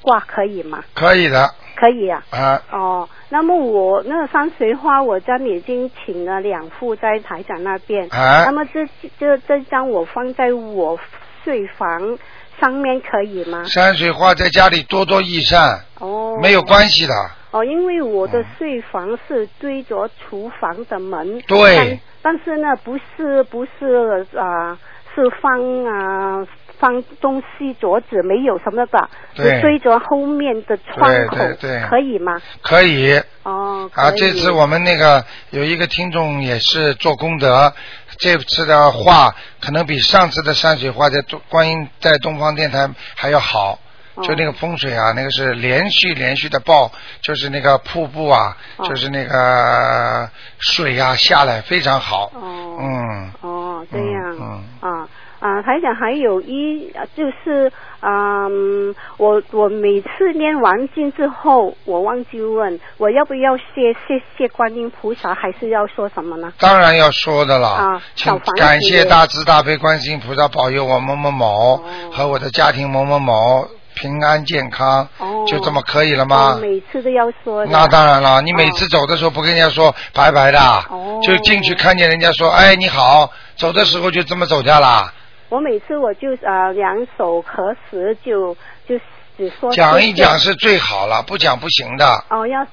挂可以吗？可以的可以啊。啊。哦，那么我那个山水画，我家里已经请了两幅在台长那边。啊那么这这这张我放在我睡房上面可以吗？山水画在家里多多益善，哦。没有关系的。哦，因为我的睡房是对着厨房的门。对但。是呢，不是不是啊、是放啊。放东西桌子没有什么的，对着后面的窗口，对对对可以吗？可以。哦，啊，这次我们那个有一个听众也是做功德，这次的画可能比上次的山水画在东观音在东方电台还要好。哦就那个风水啊，那个是连续连续的爆，就是那个瀑布啊，哦就是那个水啊下来非常好。哦。嗯。哦，这样。嗯。啊啊，台长还有一啊就是嗯，我我每次念完经之后，我忘记问我要不要谢谢谢观音菩萨，还是要说什么呢？当然要说的了，啊请感谢大慈大悲观世音菩萨保佑我某某某和我的家庭某某某平安健康，哦。就这么可以了吗？哦？每次都要说的。那当然了，你每次走的时候不跟人家说拜拜的，哦。就进去看见人家说哎你好，走的时候就这么走掉了。我每次我就呃两手合十就就只说讲一讲是最好了，不讲不行的，哦要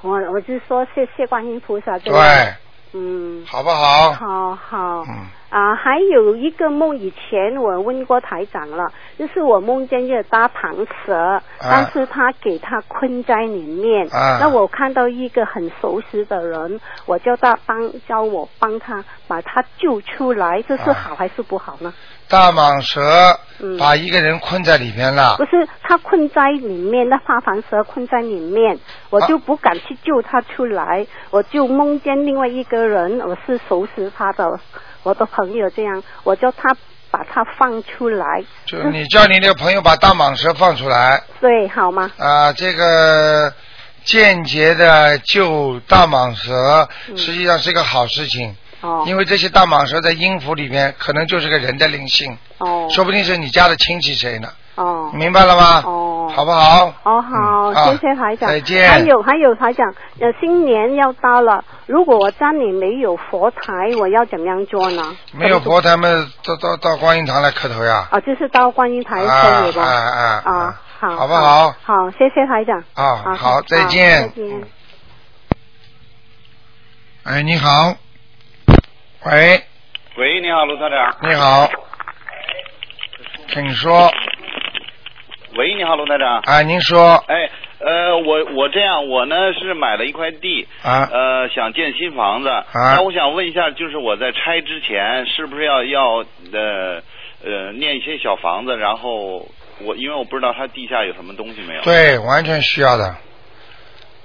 我我就说谢谢观音菩萨对，嗯。好不好？好好。嗯啊，还有一个梦，以前我问过台长了，就是我梦见一个大蟒蛇，但是他给他困在里面。啊。那我看到一个很熟悉的人，我叫他帮叫我帮他把他救出来，这是啊。好还是不好呢？大蟒蛇嗯。把一个人困在里面了。不，是他困在里面，那大蟒蛇困在里面，我就不敢去救他出来，我就梦见另外一个人，我是熟悉他的，我的朋友这样，我叫他把它放出来，就你叫你那个朋友把大蟒蛇放出来对，好吗？啊，这个间接的救大蟒蛇，实际上是个好事情。嗯哦因为这些大蟒蛇在音符里面，可能就是个人的灵性，哦说不定是你家的亲戚谁呢？哦明白了吗？哦好不好？哦好，谢谢台长。再见还有还有台长，呃，新年要到了，如果我家里没有佛台，我要怎么样做呢？没有佛台们到到到观音堂来磕头呀。啊，就是到观音台啊可以吧？啊啊啊，好，好不好？好，谢谢台长。啊，好，再见。再见。哎，你好。喂，喂，你好，卢台长。你好，请说。喂，你好，罗台长。啊，您说哎，呃，我我这样，我呢是买了一块地，啊呃，想建新房子。啊那我想问一下，就是我在拆之前，是不是要要呃呃念一些小房子？然后我因为我不知道它地下有什么东西没有。。对，完全需要的。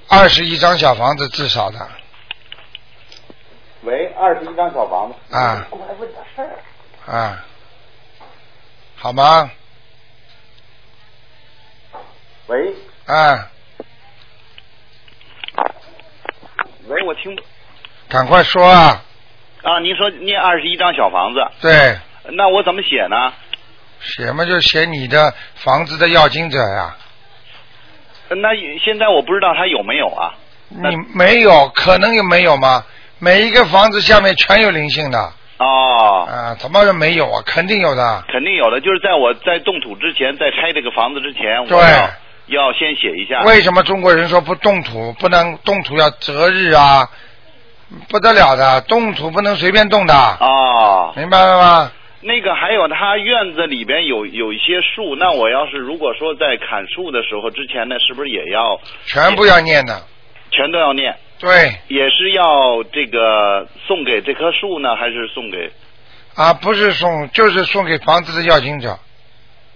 二十一张小房子至少的喂，二十一张小房子。啊我还问点事儿。啊，好吗？喂啊，喂，我听赶快说啊！啊，您说念二十一张小房子，对，那我怎么写呢？写嘛就写你的房子的要经者呀。那现在我不知道他有没有啊。你没有，可能有没有吗？每一个房子下面全有灵性的哦。啊，怎么没有啊？肯定有的。肯定有的，就是在我在动土之前，在拆这个房子之前，对我要要先写一下。为什么中国人说不动土？不能动土要择日啊，不得了的，动土不能随便动的。哦。明白了吗？那个还有，他院子里边有有一些树，那我要是如果说在砍树的时候之前呢，是不是也要全部要念的。全都要念？对也是要这个送给这棵树呢，还是送给啊，不是送，就是送给房子的要经者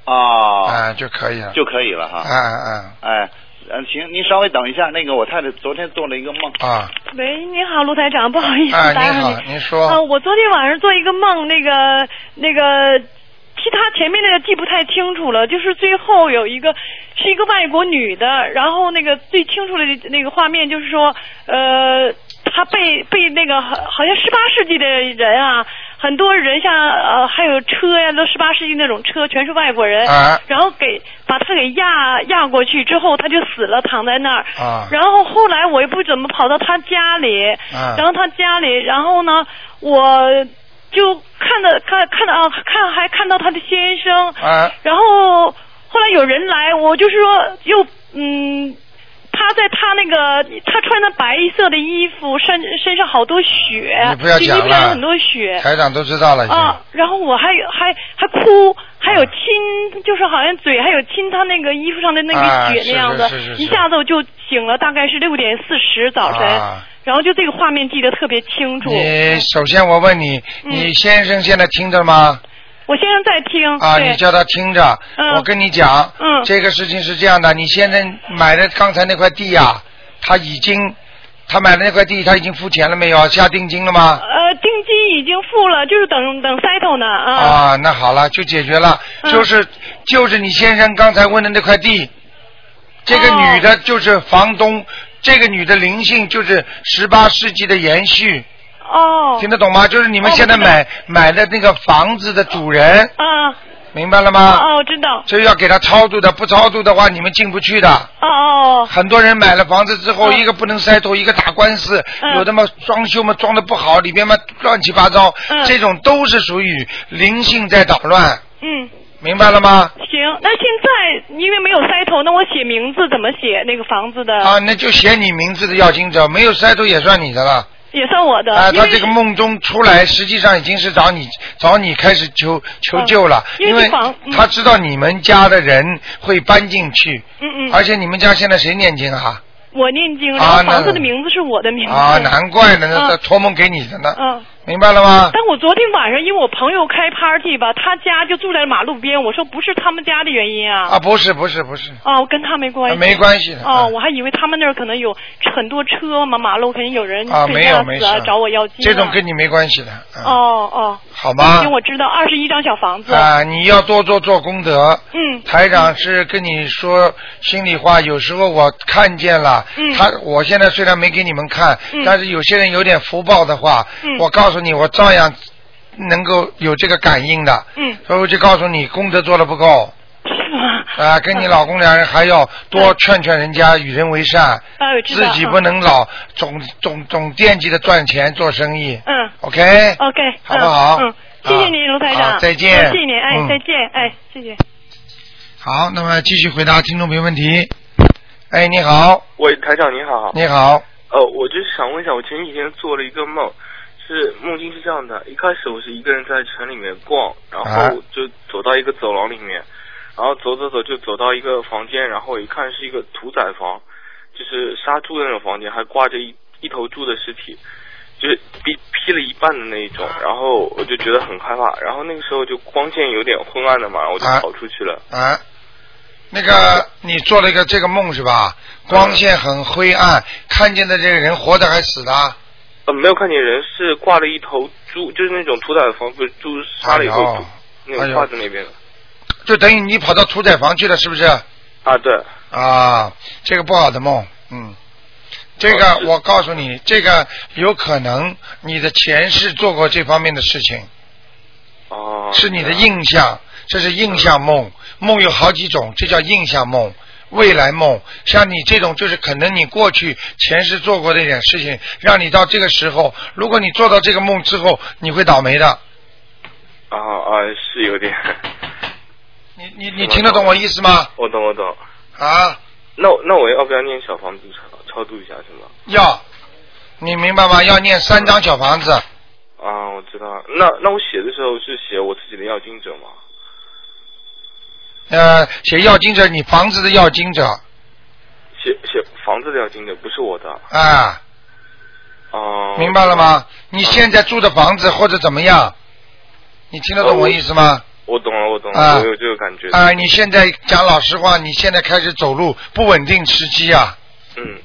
啊哎就可以了。就可以了哈？嗯嗯哎，嗯，行，您稍微等一下，那个我太太昨天做了一个梦。啊喂，你好，卢台长，不好意思啊！你打扰好，您说。啊，我昨天晚上做一个梦，那个那个，其他前面那个记不太清楚了，就是最后有一个是一个外国女的，然后那个最清楚的那个画面就是说，呃，她被被那个好好像十八世纪的人啊，很多人像呃还有车呀，都十八世纪那种车，全是外国人，啊然后给把他给压压过去之后，他就死了，躺在那儿。啊然后后来我也不怎么跑到他家里，啊然后他家里，然后呢，我就看到看看到啊看还看到他的先生，啊然后后来有人来，我就是说又嗯。他在他那个，他穿的白色的衣服，身身上好多血，你不要就衣讲了服上有很多血。台长都知道了已经。啊，然后我还还还哭，还有亲，就是好像嘴还有亲他那个衣服上的那啊个血那样子，是是是是一下子我就醒了，大概是六点四十早晨，啊然后就这个画面记得特别清楚。你首先我问你，嗯你先生现在听着吗？我先生在听啊，你叫他听着。嗯我跟你讲，嗯这个事情是这样的，你现在买的刚才那块地呀、他已经，他买的那块地他已经付钱了没有？下定金了吗？呃，定金已经付了，就是等等 settle 呢啊。啊，那好了，就解决了，嗯就是就是你先生刚才问的那块地，这个哦女的就是房东，这个女的灵性就是十八世纪的延续，哦。听得懂吗？就是你们现在买、买的那个房子的主人，啊。明白了吗？哦，我知道。这要给他超度的，不超度的话，你们进不去的。哦哦。很多人买了房子之后，一个不能塞头，一个打官司，嗯有的嘛装修嘛装的不好，里边嘛乱七八糟，嗯这种都是属于灵性在捣乱，嗯。明白了吗？行，那现在因为没有 settle，那我写名字怎么写那个房子的？啊，那就写你名字的要经者，没有塞头也算你的了。也算我的。啊，他这个梦中出来，实际上已经是找你找你开始求求救了，因为他知道你们家的人会搬进去，嗯嗯，而且你们家现在谁念经啊？我念经，然啊房子的名字是我的名字。啊，难怪呢，那托梦给你的呢，嗯。明白了吗？但我昨天晚上因为我朋友开 party 吧，他家就住在马路边，我说不是他们家的原因啊。啊，不是不是不是，哦，跟他没关系。啊没关系的哦，我还以为他们那儿可能有很多车嘛，马路肯定有人啊，被没有没找我要。这种跟你没关系的，嗯哦哦。好吗行，我知道，二十一张小房子。啊，你要多做做功德。嗯。台长是跟你说心里话，有时候我看见了，嗯他我现在虽然没给你们看，嗯但是有些人有点福报的话，嗯我告诉你，我照样能够有这个感应的。嗯。所以我就告诉你，功德做的不够。啊，跟你老公两人还要多劝劝人家，与人为善。自己不能老总总总惦记着赚钱做生意。嗯。OK。OK。好不好嗯，谢谢您，卢台长。好再见嗯谢谢您，哎，嗯再见，哎，谢谢。好，那么继续回答听众朋友问题。哎，你好，喂，台长你好。你好，呃，我就想问一下，我前几天做了一个梦，是梦境是这样的：一开始我是一个人在城里面逛，然啊后就走到一个走廊里面，然后走走走就走到一个房间，然后我一看是一个屠宰房，就是杀猪的那种房间，还挂着一一头猪的尸体。就是劈劈了一半的那一种，然后我就觉得很害怕，然后那个时候就光线有点昏暗的嘛，然后我就啊跑出去了。啊，那个你做了一个这个梦是吧？光线很灰暗，看见的这个人活的还死的？呃，没有看见人，是挂了一头猪，就是那种屠宰房，不是猪杀了以后，哎那个挂在那边的。就等于你跑到屠宰房去了，是不是？啊，对。啊，这个不好的梦，嗯，这个我告诉你，这个有可能你的前世做过这方面的事情。哦。是你的印象，这是印象梦，梦有好几种，这叫印象梦。未来梦，像你这种就是可能你过去前世做过的一点事情，让你到这个时候，如果你做到这个梦之后，你会倒霉的。啊啊，是有点。你你你听得懂我意思吗？我懂我懂。啊？那那我要不要念小房子超超度一下是吗？要，你明白吗？要念三张小房子。啊，我知道。那那我写的时候是写我自己的要经者吗？呃，写要经者，你房子的要经者写写房子的要经者，不是我的。啊，哦、明白了吗？你现在住的房子或者怎么样？你听得懂我意思吗？我懂了，我懂了，啊我有这个感觉。啊，你现在讲老实话，你现在开始走路不稳定吃鸡啊，嗯，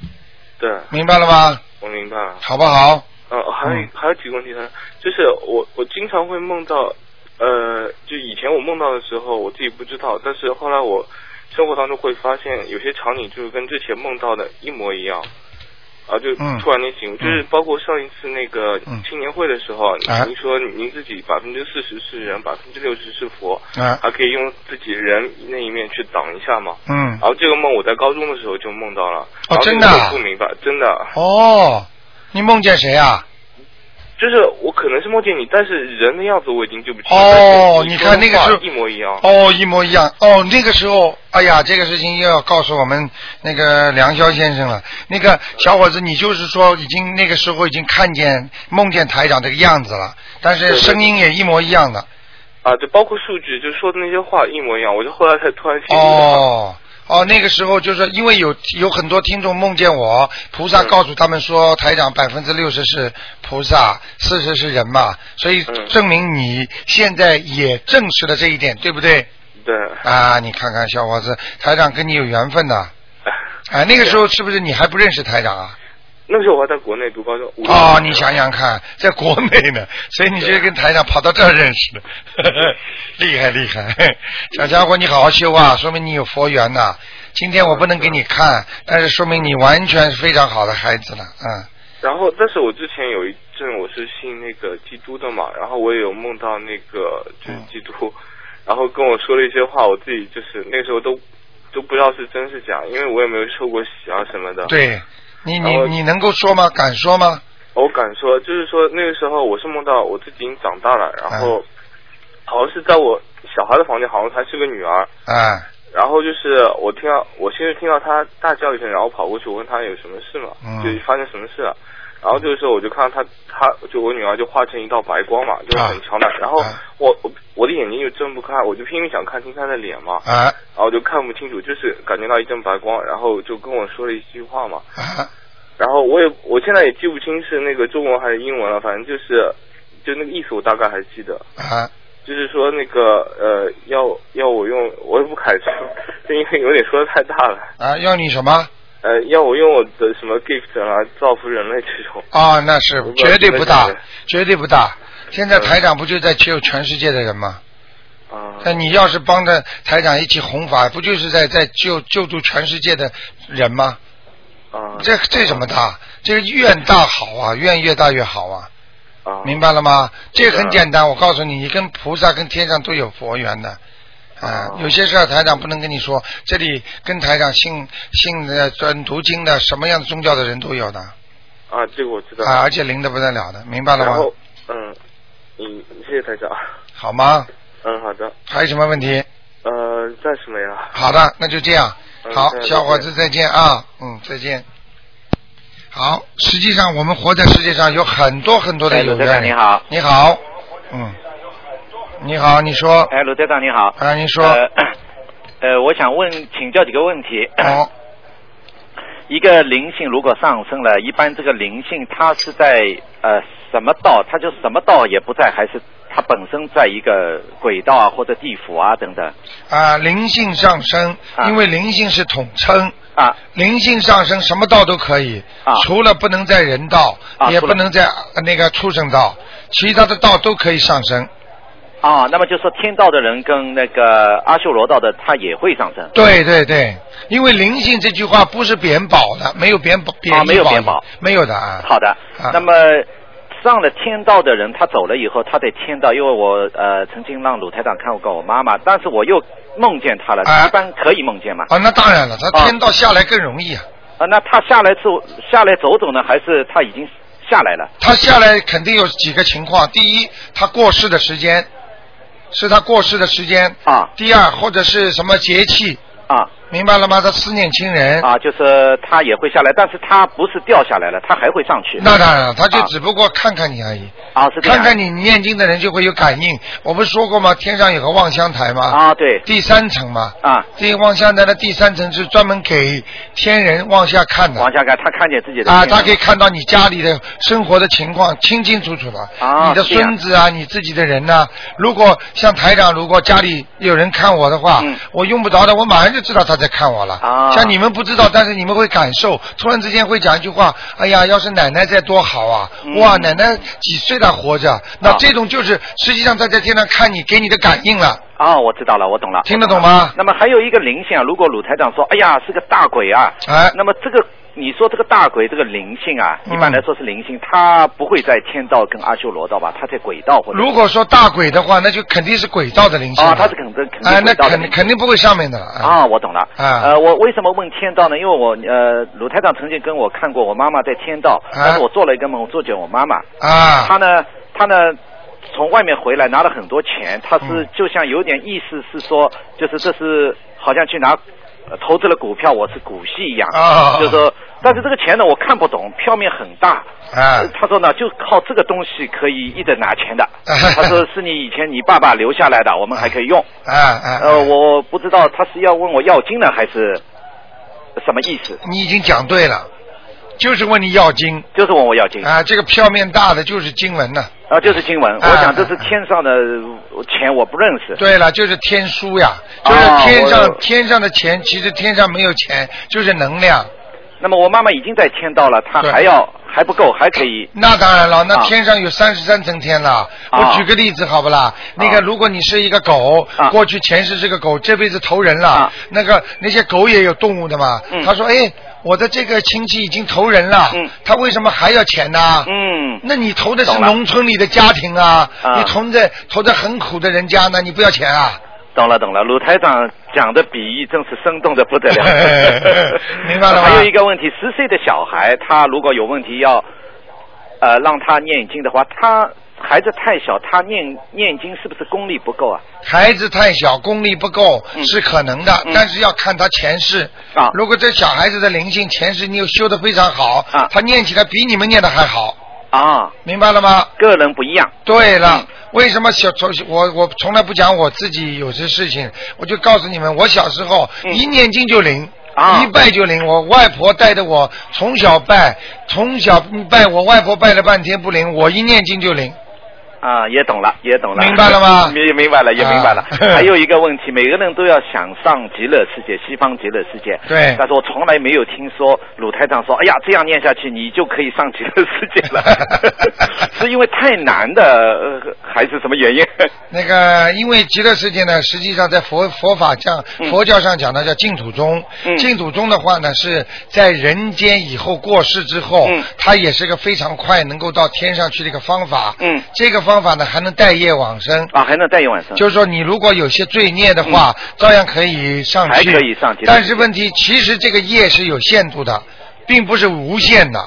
对，明白了吗？我明白了。好不好？呃，还有、嗯还有几个问题呢，就是我我经常会梦到，呃，就以前我梦到的时候，我自己不知道，但是后来我生活当中会发现有些场景就是跟之前梦到的一模一样，啊，就嗯突然间醒，就是包括上一次那个青年会的时候，啊您说您自己百分之四十是人，百分之六十是佛，啊还可以用自己人那一面去挡一下嘛。嗯然后这个梦我在高中的时候就梦到了，真的啊不明白，真的。哦，你梦见谁啊？就是我可能是梦见你，但是人的样子我已经记不清。哦，你看那个时候一模一样。哦，一模一样。哦，那个时候，哎呀，这个事情又要告诉我们那个梁霄先生了。那个小伙子，你就是说已经那个时候已经看见梦见台长这个样子了，但是声音也一模一样的。啊，对包括数据，就说的那些话一模一样，我就后来才突然醒悟。哦哦，那个时候就是因为有有很多听众梦见我，菩萨告诉他们说台长百分之六十是菩萨，四十是人嘛，所以证明你现在也证实了这一点，对不对？对。啊，你看看小伙子，台长跟你有缘分的。啊，那个时候是不是你还不认识台长啊？那个时候我还在国内读高中。哦，你想想看，在国内呢，所以你就跟台长跑到这儿认识的，厉害 厉害，小家伙你好好修啊，说明你有佛缘呐。今天我不能给你看，但是说明你完全是非常好的孩子了，嗯。然后，但是我之前有一阵我是信那个基督的嘛，然后我也有梦到那个就是基督，然后跟我说了一些话，我自己就是那时候都都不知道是真是假，因为我也没有受过洗啊什么的。对，你你你能够说吗？敢说吗？我敢说，就是说那个时候我是梦到我自己已经长大了，然后好像是在我小孩的房间，好像还是个女儿，啊然后就是我听到，我先是听到她大叫一声，然后跑过去，我问她有什么事嘛，嗯就发生什么事了。然后这个时候我就看到他，他就我女儿就化成一道白光嘛，就很强的。然后我我我的眼睛就睁不开，我就拼命想看清她的脸嘛，啊然后就看不清楚，就是感觉到一阵白光，然后就跟我说了一句话嘛。啊然后我也我现在也记不清是那个中文还是英文了，反正就是就那个意思我大概还记得。啊就是说那个呃，要要我用，我也不开车，就 因为有点说的太大了。啊！要你什么？呃，要我用我的什么 gift 啊，造福人类这种。啊，那是绝对不大绝对不大。现在台长不就在救全世界的人吗？啊。那你要是帮着台长一起弘法，不就是在在救救助全世界的人吗？啊。这这什么大？这个愿大好啊，愿越大越好啊。啊。明白了吗？这个很简单，我告诉你，你跟菩萨、跟天上都有佛缘的。啊，有些事儿台长不能跟你说，这里跟台长信信的、专读经的，什么样的宗教的人都有的啊，这个我知道。啊，而且灵的不得了的，明白了吗？然后，嗯，嗯，谢谢台长。好吗？嗯，好的。还有什么问题？呃，暂时没了。好的，那就这样。好，小伙子再见啊，嗯，再见。好，实际上我们活在世界上有很多很多的有缘人。你好。你好，嗯，你好，你说。哎，卢队长你好。啊，你说。呃，呃，我想问，请教几个问题。哦。一个灵性如果上升了，一般这个灵性它是在呃什么道？它就什么道也不在，还是它本身在一个轨道啊或者地府啊等等？啊，灵性上升，因为灵性是统称。啊。灵性上升，什么道都可以。啊。除了不能在人道，也啊也不能在呃那个畜生道，其他的道都可以上升。啊，那么就说天道的人跟那个阿修罗道的，他也会上升。对对对，因为灵性这句话不是贬宝的，没有贬宝，贬啊，没有宝贬宝，没有的啊。好的，啊那么上了天道的人，他走了以后，他在天道，因为我呃曾经让鲁台长看过我妈妈，但是我又梦见他了，啊一般可以梦见嘛？啊，那当然了，他天道下来更容易啊。啊，那他下来走下来走走呢，还是他已经下来了？他下来肯定有几个情况：第一，他过世的时间是他过世的时间；啊，第二，或者是什么节气啊，明白了吗？他思念亲人啊，就是他也会下来，但是他不是掉下来了，他还会上去。那当然了，他就啊只不过看看你而已。啊，是这样看看你念经的人就会有感应。我不是说过吗？天上有个望乡台吗？啊，对。第三层嘛。啊。这个望乡台的第三层是专门给天人往下看的。往下看，他看见自己的啊，他可以看到你家里的生活的情况清清楚楚的。啊你的孙子啊，你自己的人呐、如果像台长，如果家里有人看我的话，我用不着的，我马上就知道他在看我了。像你们不知道，但是你们会感受，突然之间会讲一句话：“哎呀，要是奶奶在多好啊！嗯哇，奶奶几岁了活着？”那这种就是实际上他在天上看你，给你的感应了。啊，我知道了，我懂了。听得懂吗？那么还有一个灵性啊，如果鲁台长说，哎呀，是个大鬼啊，哎，那么这个你说这个大鬼这个灵性啊，嗯一般来说是灵性，他不会在天道跟阿修罗道吧？他在鬼道或者如果说大鬼的话，那就肯定是轨道的灵性了。啊，他是肯定肯定肯定不会上面的啊，我懂了。啊呃，我为什么问天道呢？因为我呃，鲁台长曾经跟我看过我妈妈在天道，但是我做了一个梦，我做见我妈妈。啊。她呢，她呢，从外面回来拿了很多钱，她嗯是就像有点意思是说，就是这是好像去拿。呃投资了股票，我是股息一样，啊就是说，但是这个钱呢，我看不懂，票面很大。啊呃他说呢，就靠这个东西可以一直拿钱的。他说是你以前你爸爸留下来的，我们还可以用。啊啊！呃，我不知道他是要问我要金呢，还是什么意思？你已经讲对了，就是问你要经。就是问我要经啊，这个票面大的就是经文呢。啊，就是经文。啊我想这是天上的钱，我不认识。对了，就是天书呀，啊就是天上、我天上的钱，其实天上没有钱，就是能量。那么我妈妈已经在天道了，她对还要还不够，还可以。那当然了，那啊天上有三十三层天了。啊我举个例子好不啦？那个，如果你是一个狗，过去前世是个狗，这辈子投人了。那个那些狗也有动物的嘛。嗯他说：“哎，我的这个亲戚已经投人了，他为什么还要钱呢？”嗯。那你投的是农村里的家庭啊，啊你投的投的很苦的人家呢，你不要钱啊？懂了懂了，鲁台长讲的比喻真是生动的不得了。明白了吗 还有一个问题，十岁的小孩，他如果有问题要呃让他念经的话，他孩子太小，他念念经是不是功力不够啊？孩子太小，功力不够是可能的，嗯但是要看他前世。啊如果这小孩子的灵性前世你又修的非常好，啊他念起来比你们念的还好。啊，明白了吗？个人不一样。对了，为什么小从我我从来不讲我自己有些事情，我就告诉你们，我小时候一念经就灵。一拜就灵，我外婆带着我从小拜，从小拜，我外婆拜了半天不灵，我一念经就灵。啊，也懂了，也懂了，明白了吗 明明白了，也明白了。啊 还有一个问题，每个人都要想上极乐世界，西方极乐世界。对但是我从来没有听说鲁台长说，哎呀，这样念下去你就可以上极乐世界了，是因为太难的，呃还是什么原因？那个，因为极乐世界呢，实际上在佛佛法讲佛教上讲的叫净土宗。净土宗的话呢，是在人间以后过世之后，嗯它也是个非常快能够到天上去的一个方法。嗯，这个方法呢，还能带业往生。啊，还能带业往生。就是说，你如果有些罪孽的话，照样可以上去。还可以上极乐世界但是问题，其实这个业是有限度的，并不是无限的，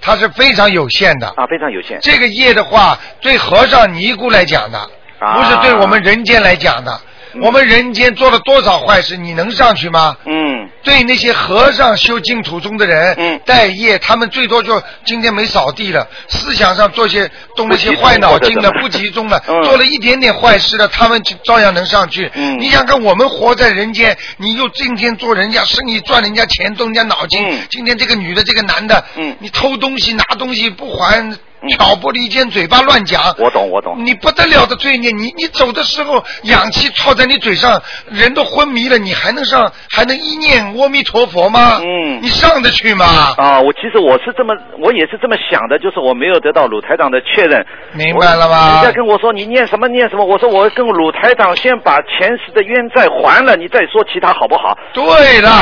它是非常有限的。啊，非常有限。这个业的话，对和尚尼姑来讲的，啊不是对我们人间来讲的。我们人间做了多少坏事，你能上去吗？嗯。对那些和尚修净土中的人，嗯，待业，他们最多就今天没扫地了，思想上做些动了些坏脑筋的，不不集中了，嗯做了一点点坏事的，他们就照样能上去。嗯你想看我们活在人间，你又今天做人家生意赚人家钱，动人家脑筋。嗯今天这个女的，这个男的，嗯你偷东西拿东西不还。挑拨离间，嘴巴乱讲，嗯我懂，我懂。你不得了的罪孽，你你走的时候，氧气套在你嘴上，人都昏迷了，你还能上，还能一念阿弥陀佛吗？嗯，你上得去吗？啊，我其实我是这么，我也是这么想的，就是我没有得到鲁台长的确认。明白了吗人家跟我说你念什么念什么，我说我跟鲁台长先把前世的冤债还了，你再说其他好不好？对了，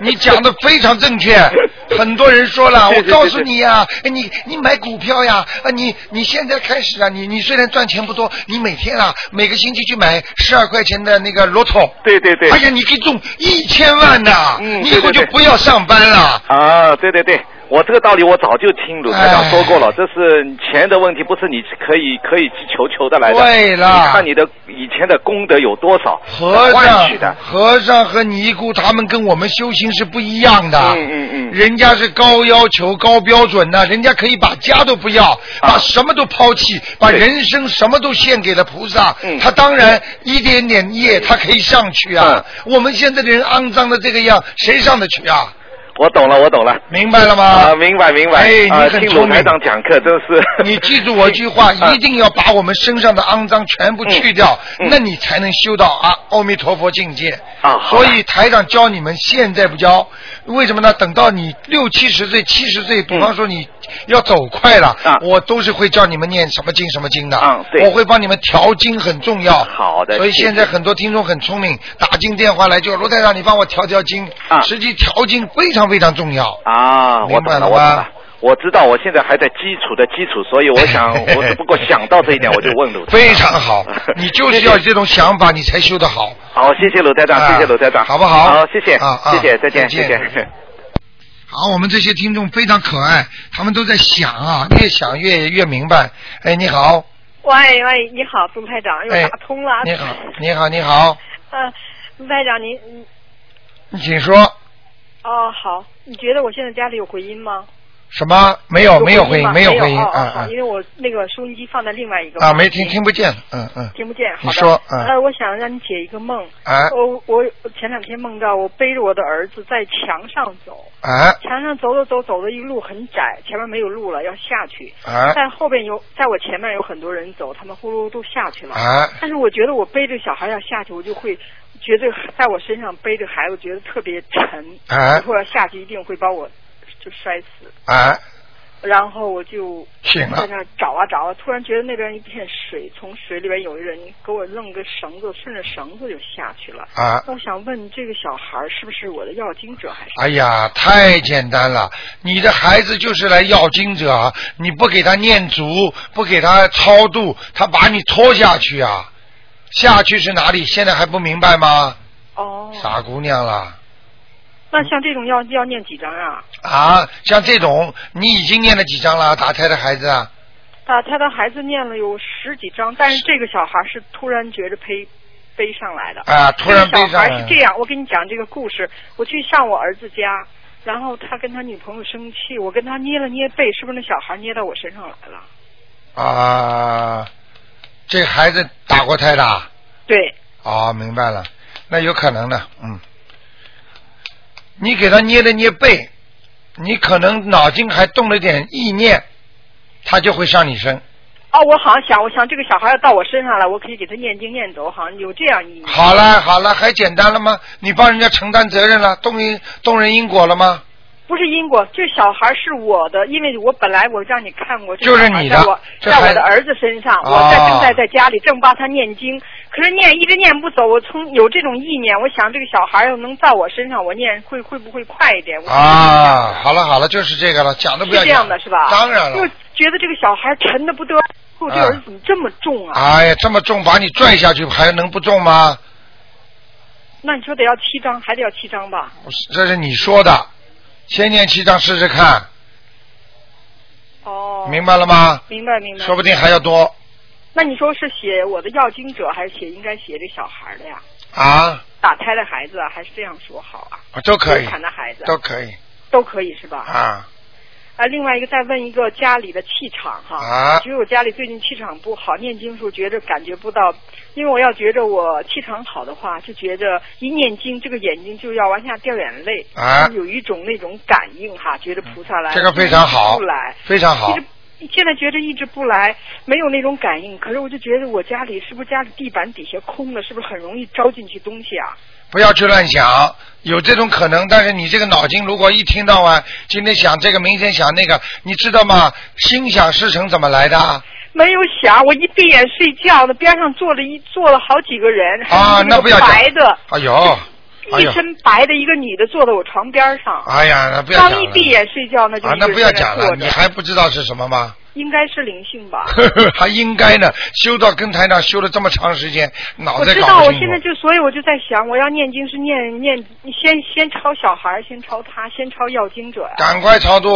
你讲的非常正确。很多人说了，我告诉你呀、哎你你买股票呀，啊，你你现在开始啊，你你虽然赚钱不多，你每天啊每个星期去买十二块钱的那个骆驼。对对对。而且，你可以中一千万呐！嗯你以后就不要上班了。啊，对对对，我这个道理我早就听鲁台长说过了，这是钱的问题，不是你可以可以去求求的来的。对了你看你的以前的功德有多少，和尚取的。和尚和尼姑他们跟我们修行是不一样的。嗯嗯嗯。人家是高要求、高标准的，人家可以把家都不要，啊把什么都抛弃，把人生什么都献给了菩萨。嗯他当然一点点业，他可以上去啊。我们现在的人肮脏的这个样，谁上得去啊？我懂了，我懂了。明白了吗？啊，明白明白。哎你啊，很聪明听鲁台长讲课真是。你记住我一句话，啊一定要把我们身上的肮脏全部去掉，那你才能修到啊阿弥陀佛境界。嗯啊所以台长教你们，现在不教，为什么呢？等到你六七十岁、七十岁，嗯比方说你要走快了，我都是会叫你们念什么经什么经的。啊对我会帮你们调经，很重要。好的所以现在很多听众很聪明，打进电话来就罗台长，你帮我调调经。啊实际调经非常非常重要。啊，明白了吗我。我知道我现在还在基础的基础，所以我想，我只不过想到这一点，我就问鲁台长。非常好，你就是要这种想法，你才修得好。好，谢谢鲁台长，啊谢谢鲁台长，好不好好，谢谢，啊啊谢谢，再见，再见谢谢。好，我们这些听众非常可爱，他们都在想啊，越想越越明白。哎，你好，喂喂，你好，钟台长，又哎打通了。你好，你好，你好，呃，钟台长，您您你请说哦好，你觉得我现在家里有回音吗？什么？没有，没有回音，没有回音，啊因为我那个收音机放在另外一个啊，没听听不见，嗯嗯。听不见。好的你说嗯呃，我想让你解一个梦。啊我我前两天梦到我背着我的儿子在墙上走，啊墙上走走走走的一路很窄，前面没有路了，要下去。啊在后边有，在我前面有很多人走，他们呼噜都下去了。啊但是我觉得我背着小孩要下去，我就会觉得在我身上背着孩子，觉得特别沉。啊以后要下去一定会把我就摔死。啊然后我就醒了在那找啊找啊，突然觉得那边一片水，从水里边有一人给我弄个绳子，顺着绳子就下去了。啊我想问这个小孩儿是不是我的要经者还是？哎呀，太简单了！你的孩子就是来要经者，啊你不给他念足，不给他超度，他把你拖下去啊！下去是哪里？现在还不明白吗？哦。傻姑娘了那像这种要要念几张啊？啊！像这种，你已经念了几张了？打胎的孩子啊？打胎的孩子念了有十几张，但是这个小孩是突然觉着背背上来的。啊突然背上来这个小孩是这样，我跟你讲这个故事。我去上我儿子家，然后他跟他女朋友生气，我跟他捏了捏背，是不是那小孩捏到我身上来了？啊，这孩子打过胎的啊？对。哦，明白了，那有可能的，嗯。你给他捏了捏背，你可能脑筋还动了点意念，他就会上你身。哦，我好像想，我想这个小孩要到我身上了，我可以给他念经念走，好像有这样意义。好了好了，还简单了吗？你帮人家承担责任了，动因动人因果了吗？不是因果，这小孩是我的，因为我本来我让你看过，就是你的在我在我的儿子身上，哦我在正在在家里正帮他念经，可是念一直念不走，我从有这种意念，我想这个小孩要能在我身上，我念会会不会快一点？我啊，好了好了，就是这个了，讲的不要是。这样的是吧？当然了就。觉得这个小孩沉的不得，我这啊儿子怎么这么重啊？哎呀，这么重，把你拽下去还能不重吗？那你说得要七张，还得要七张吧？这是你说的，先念七章试试看。哦。明白了吗？明白明白。说不定还要多那你说是写我的要经者，还是写应该写这小孩的呀？啊，打胎的孩子啊，还是这样说好啊？都可以流产的孩子都可以都可以是吧？啊。啊，另外一个再问一个家里的气场哈，啊。觉得我家里最近气场不好，念经时候觉着感觉不到，因为我要觉着我气场好的话，就觉着一念经这个眼睛就要往下掉眼泪，啊。有一种那种感应哈，觉得菩萨来，这个非常好不来，非常好现在觉着一直不来，没有那种感应，可是我就觉得我家里是不是家里地板底下空了，是不是很容易招进去东西啊？不要去乱想，有这种可能。但是你这个脑筋如果一听到啊今天想这个，明天想那个，你知道吗？心想事成怎么来的？没有想，我一闭眼睡觉那，边上坐了一坐了好几个人，啊那不要讲白的，哎呦，哎一，身白的一个女的坐在我床边上。哎呀，那不要讲了刚一闭眼睡觉，那就啊那不要讲了，你还不知道是什么吗？应该是灵性吧？还应该呢，修到跟台长修了这么长时间，脑我知道。我现在就，所以我就在想，我要念经是念念，先先抄小孩，先抄他，先抄要经者呀。赶快超度，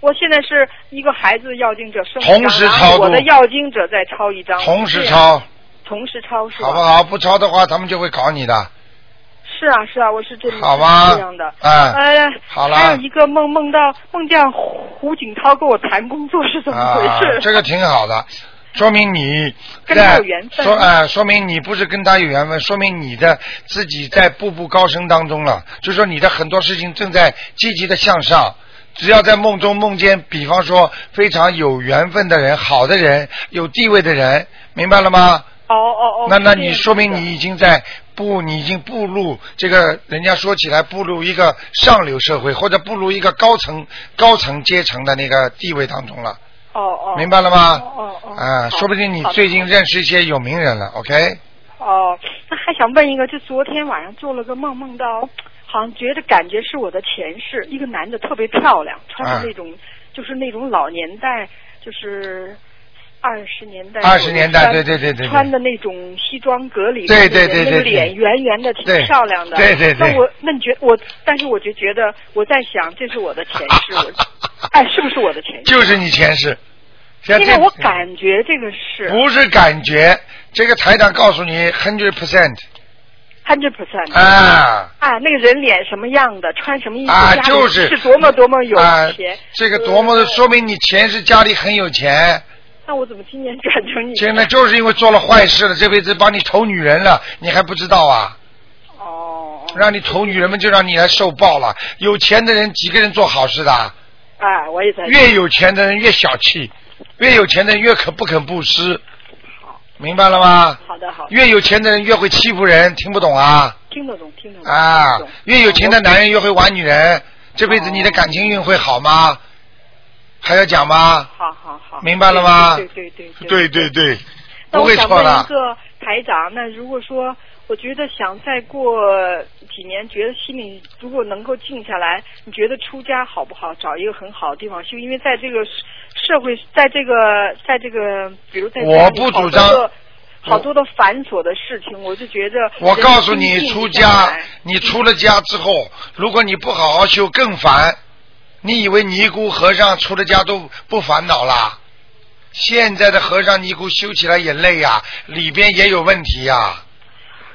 我现在是一个孩子要经者生一同时超度我的要经者再抄一张，同时抄，同时抄是吧？好不好？不抄的话，他们就会搞你的。是啊是啊，我是这么好吧这样的。哎呃，好了还有一个梦梦到梦见胡锦涛跟我谈工作是怎么回啊事？，这个挺好的，说明你跟他在有缘分说呃，说明你不是跟他有缘分，说明你的自己在步步高升当中了。就说你的很多事情正在积极的向上。只要在梦中梦见，比方说非常有缘分的人、好的人、有地位的人，明白了吗？哦哦哦。那那你说明你已经在步，你已经步入这个人家说起来步入一个上流社会，或者步入一个高层高层阶层的那个地位当中了。哦哦。明白了吗？哦哦哦。啊，说不定你最近认识一些有名人了，OK？哦，那还想问一个，就昨天晚上做了个梦，梦到好像觉得感觉是我的前世，一个男的特别漂亮，穿啊的那种、就是那种老年代，就是二十年代二十年代对对对对对。穿的那种西装革履对对对对，那个脸圆圆的，挺漂亮的。对对对。那我那你觉我，但是我就觉得我在想，这是我的前世，我哎，是不是我的前世？就是你前世。像这因为我感觉这个是不是感觉，这个台长告诉你 hundred percent hundred percent 啊。啊，那个人脸什么样的，穿什么衣服，啊，就是。是多么多么有啊钱。这个多么的说明你前世家里很有钱，那我怎么今年转成你？现在就是因为做了坏事了，这辈子帮你投女人了，你还不知道啊？哦。让你投女人们，就让你来受报了。有钱的人几个人做好事的？哎，我也在。越有钱的人越小气，越有钱的人越可不肯布施。好明白了吗？好的好的。越有钱的人越会欺负人，听不懂啊？听得懂，听得懂。啊，越有钱的男人越会玩女人，这辈子你的感情运会好吗？还要讲吗？好好好。明白了吗对对对对对对我想问一。个台长，那如果说我觉得想再过几年，觉得心里如果能够静下来，你觉得出家好不好？找一个很好的地方修，因为在这个社会，在这个，在这个，比如在我不主张好多的好多的繁琐的事情，我就觉得我告诉你，出家，你出了家之后，如果你不好好修，更烦。你以为尼姑和尚出了家都不烦恼啦？现在的和尚尼姑修起来也累呀、里边也有问题呀、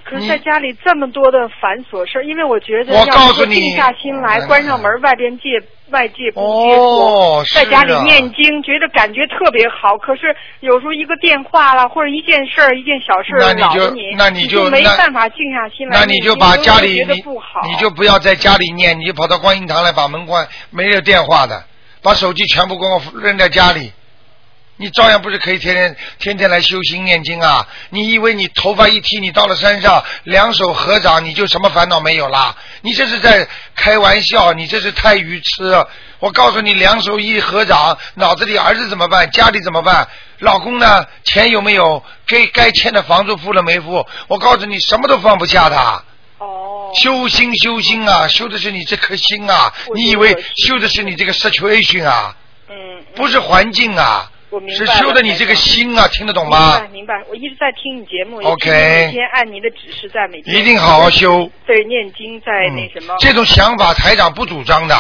可是在家里这么多的繁琐事儿，因为我觉得我要告诉你是说静下心来，嗯关上门，外边界外界不接触，在家里啊念经，觉得感觉特别好。可是有时候一个电话啦，或者一件事儿、一件小事儿那你就扰着你，那你你就没办法静下心来。那你就把家里觉得不好，你就不要在家里念，你就跑到观音堂来把门关，没有电话的，把手机全部给我扔在家里。你照样不是可以天天天天来修心念经啊？你以为你头发一剃，你到了山上两手合掌，你就什么烦恼没有啦？你这是在开玩笑，你这是太愚痴。我告诉你，两手一合掌，脑子里儿子怎么办？家里怎么办？老公呢？钱有没有？该该欠的房租付了没付？我告诉你，什么都放不下的。哦。修心修心啊，修的是你这颗心啊！你以为修的是你这个 situation 啊？嗯。不是环境啊，我明白是修的你这个心啊，听得懂吗明白？明白，我一直在听你节目 OK 每天按您的指示在每天一定好好修。对，念经在那什么。这种想法台长不主张的。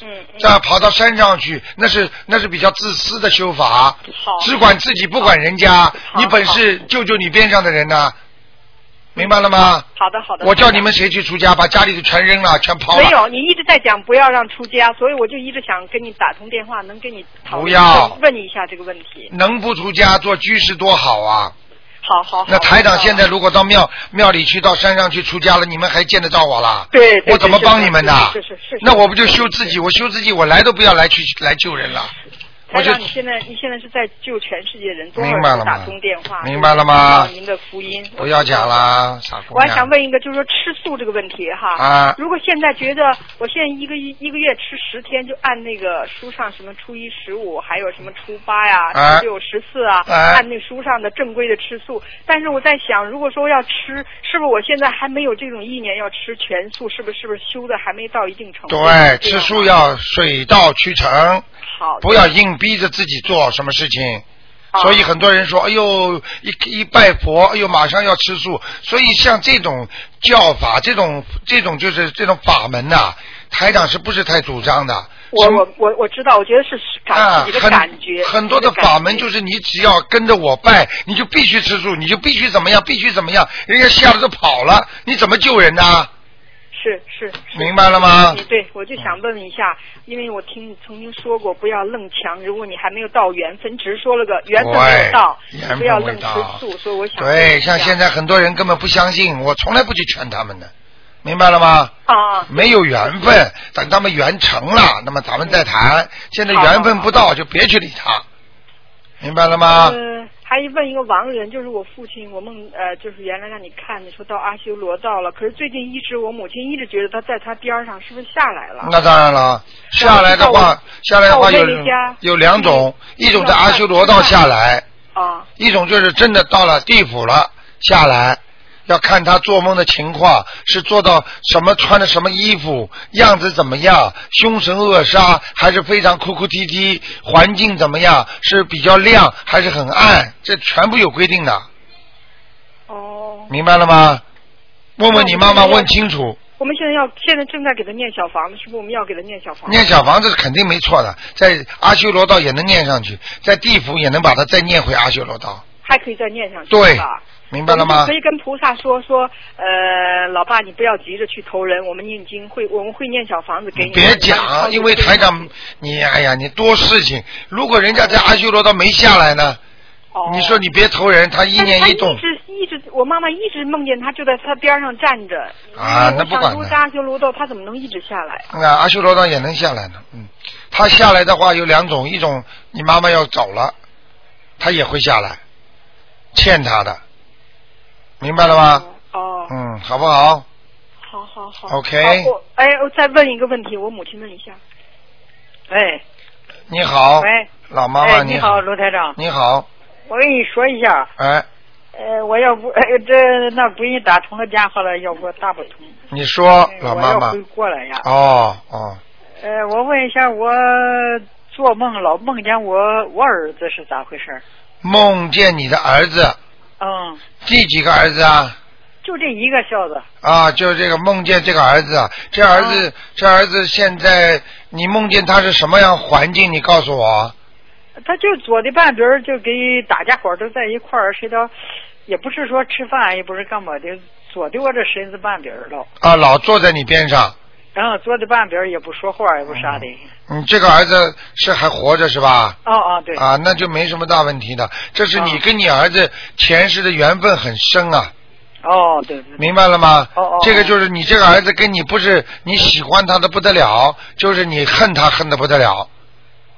嗯。这样跑到山上去，那是那是比较自私的修法。好。只管自己不管人家，你本事救救你边上的人呐、明白了吗？好的好的。我叫你们谁去出家，把家里的全扔了，全抛了。没有，你一直在讲不要让出家，所以我就一直想跟你打通电话，能跟你讨论不要问问你一下这个问题。能不出家做居士多好啊！好好好。那台长现在如果到庙庙里去，到山上去出家了，你们还见得到我了？对对我怎么帮你们的？是是是是那我不就修自己？我修自己，我来都不要来去来救人了。我就台长，你现在你现在是在救全世界人，多少人打通电话，明白了吗您的福音。不要讲啦，傻姑我还想。问一个，就是说吃素这个问题哈。啊如果现在觉得我现在一个一一个月吃十天，就按那个书上什么初一十五，还有什么初八呀、啊十六、十四啊，啊按那书上的正规的吃素。但是我在想，如果说要吃，是不是我现在还没有这种意念要吃全素？是不是是不是修的还没到一定程度？对，吃素要水到渠成，好不要硬逼着自己做什么事情。啊所以很多人说：“哎呦，一一拜佛，哎呦，马上要吃素。”所以像这种教法，这种这种就是这种法门呐、台长是不是太主张的？我我我我知道，我觉得是感啊，自己的很感觉，很多的法门就是你只要跟着我拜，你就必须吃素，你就必须怎么样，必须怎么样，人家吓得都跑了，你怎么救人呢？是是，是明白了吗对，我就想问问一下，因为我听你曾经说过，不要愣强，如果你还没有到缘分，只是说了个缘分没有到，不要愣吃素，所以我想对，像现在很多人根本不相信，我从来不去劝他们的，明白了吗？啊，没有缘分，等他们缘成了，那么咱们再谈。现在缘分不到，就别去理他，明白了吗？呃，还问一个亡人，就是我父亲，我梦呃，就是原来让你看，你说到阿修罗道了，可是最近一直我母亲一直觉得他在他边上，是不是下来了？那当然了，下来的话，下来的话有两种，一种在阿修罗道下来，啊，一种就是真的到了地府了下来，要看他做梦的情况是做到什么穿的什么衣服，样子怎么样，凶神恶煞还是非常哭哭啼啼，环境怎么样，是比较亮还是很暗，这全部有规定的。哦。明白了吗？问问你妈妈，问清楚。我们现在要现在正在给他念小房子，是不是我们要给他念小房子？念小房子是肯定没错的，在阿修罗道也能念上去，在地府也能把它再念回阿修罗道，还可以再念上去，对？明白了吗可？以跟菩萨说说，呃，老爸，你不要急着去投人，我们念经会，我们会念小房子给你。别讲，因为台长，你哎呀，你多事情。如果人家在阿修罗道没下来呢，哦你说你别投人，他一念一动一直一直，我妈妈一直梦见他就在他边上站着。啊，那不管了。想如果在阿修罗道，他怎么能一直下来？啊，阿修罗道也能下来呢。嗯，他下来的话有两种，一种你妈妈要走了，他也会下来，欠他的，明白了吗？哦。嗯，好不好？好好好。OK 好我哎，我再问一个问题，我母亲问一下。哎，你好，喂，老妈妈，哎，你好，卢台长。你好，我跟你说一下，哎，呃，我要不，哎，这那不给你打通了电话了，要不我打不通。你说，老妈妈我要回，国了呀。哦哦，呃，我问一下，我做梦老梦见我我儿子是咋回事？梦见你的儿子，嗯，第几个儿子啊？就这一个孝子。啊，就这个梦见这个儿子，啊，这儿子，这儿子现在你梦见他是什么样环境？你告诉我。他就左的半边儿，就给大家伙都在一块儿，谁到也不是说吃饭，也不是干嘛的，左的我这身子半边儿了。啊，老坐在你边上。然后坐在半边儿也不说话，也不啥的。你这个儿子是还活着是吧？哦哦，对。啊，那就没什么大问题的。这是你跟你儿子前世的缘分很深啊。哦，对对。明白了吗？哦哦。这个就是你这个儿子跟你不是你喜欢他的不得了，就是你恨他恨的不得了。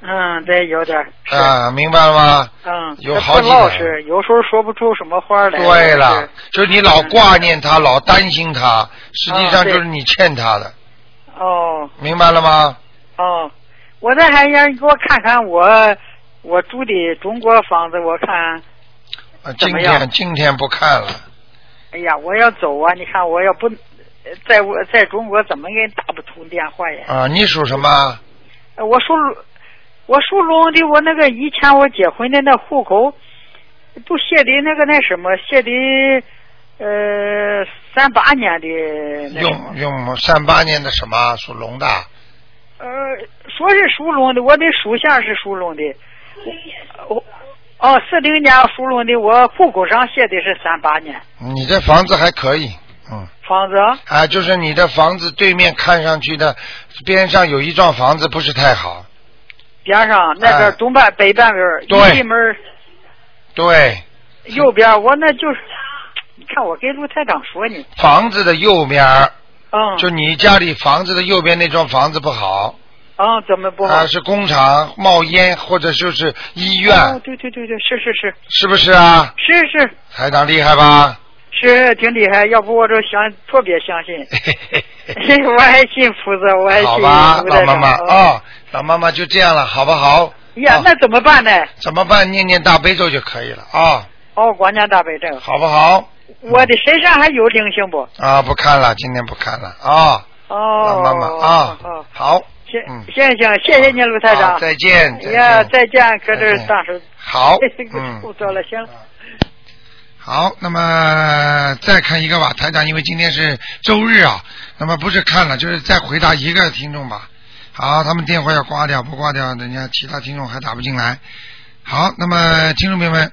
嗯，对，有点。啊，明白了吗？嗯。有好几点他不老实，有时候说不出什么话来。对了，就是你老挂念他，老担心他，实际上就是你欠他的，哦明白了吗？哦，我这还想你给我看看我我住的中国房子，我看。啊，今天今天不看了，哎呀，我要走啊！你看，我要不在我在中国怎么给你打不通电话呀？啊，你属什么？呃我属我属龙的，我那个以前我结婚的那户口都写的那个那什么，写的呃三八年的用用三八年的什么属龙的？呃，说是属龙的，我的属相是属龙的。我哦，四零年属龙的，我户口上写的是三八年你这房子还可以，嗯。房子。啊，就是你的房子对面看上去的边上有一幢房子不是太好，边上那边东半、北半边对一进门对，右边，我那就是，你看我跟陆台长说你，房子的右边儿，嗯，就你家里房子的右边那幢房子不好，啊，怎么不好？啊，是工厂冒烟或者就是医院，哦，对对对对，是是是是不是啊？是是台长厉害吧？是挺厉害，要不我就相特别相信，我还信菩萨，我还信好吧，卢台长老妈妈哦，老妈妈就这样了，好不好？呀，那怎么办呢？怎么办？念念大悲咒就可以了啊，哦，光念大悲咒。好不好？我的身上还有灵性不？啊，不看了，今天不看了啊，哦，老妈妈啊哦，好，行嗯行行，谢谢您，卢台长。再见再见呀，再见，搁这儿再见当手。好 嗯不说了，行了。好，那么再看一个吧，台长，因为今天是周日啊，那么不是看了，就是再回答一个听众吧。好，他们电话要挂掉，不挂掉，人家其他听众还打不进来。好，那么听众朋友们，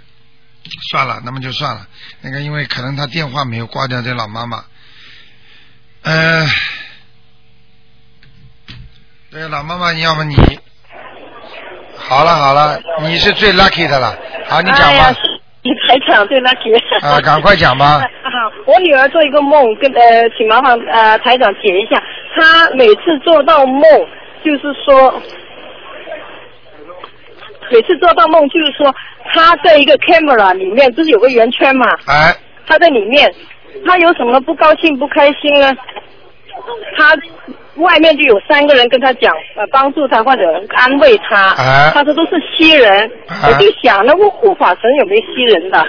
算了，那么就算了。那个，因为可能他电话没有挂掉，这老妈妈，呃，对，老妈妈，你要么你，好了好了，你是最 lucky 的了。好，你讲吧。你台长对那些。啊，赶快讲吧。好，我女儿做一个梦，跟呃，请麻烦呃台长解一下。她每次做到梦，就是说，每次做到梦就是说，他在一个 camera 里面，不是有个圆圈嘛？哎。他在里面，他有什么不高兴、不开心呢？他外面就有三个人跟他讲，呃，帮助他或者安慰他。哎他说都是西人，我就想，那我护法神有没有西人的？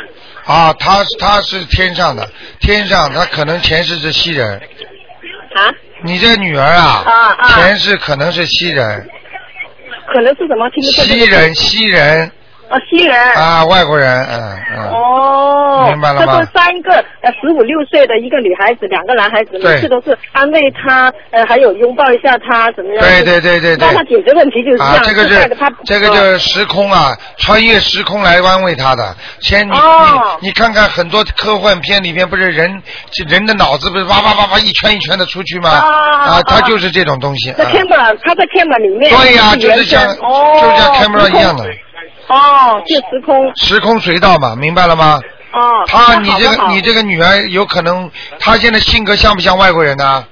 啊，他他是天上的，天上他可能前世是西人。啊？你这女儿啊，啊啊前世可能是西人，可能是什么？听不懂。西人西人啊，西人。啊，外国人，嗯嗯。哦，明白了吗他说三个呃十五六岁的一个女孩子，两个男孩子，每次都是安慰她，呃，还有拥抱一下她，怎么样？对对对对对帮她解决问题就是这样。啊，这个就是这个就是时空啊，穿越时空来安慰他的。先你、哦你你看看很多科幻片里面不是人人的脑子不是哇哇哇哇一圈一圈的出去吗？啊他就是这种东西。在啊 camera，她在 camera 里面。对呀、是就是像、哦，就是像 camera 一样的。哦，就时空。时空隧道嘛，明白了吗？哦。他，你这个你这个女儿有可能，她现在性格像不像外国人呢？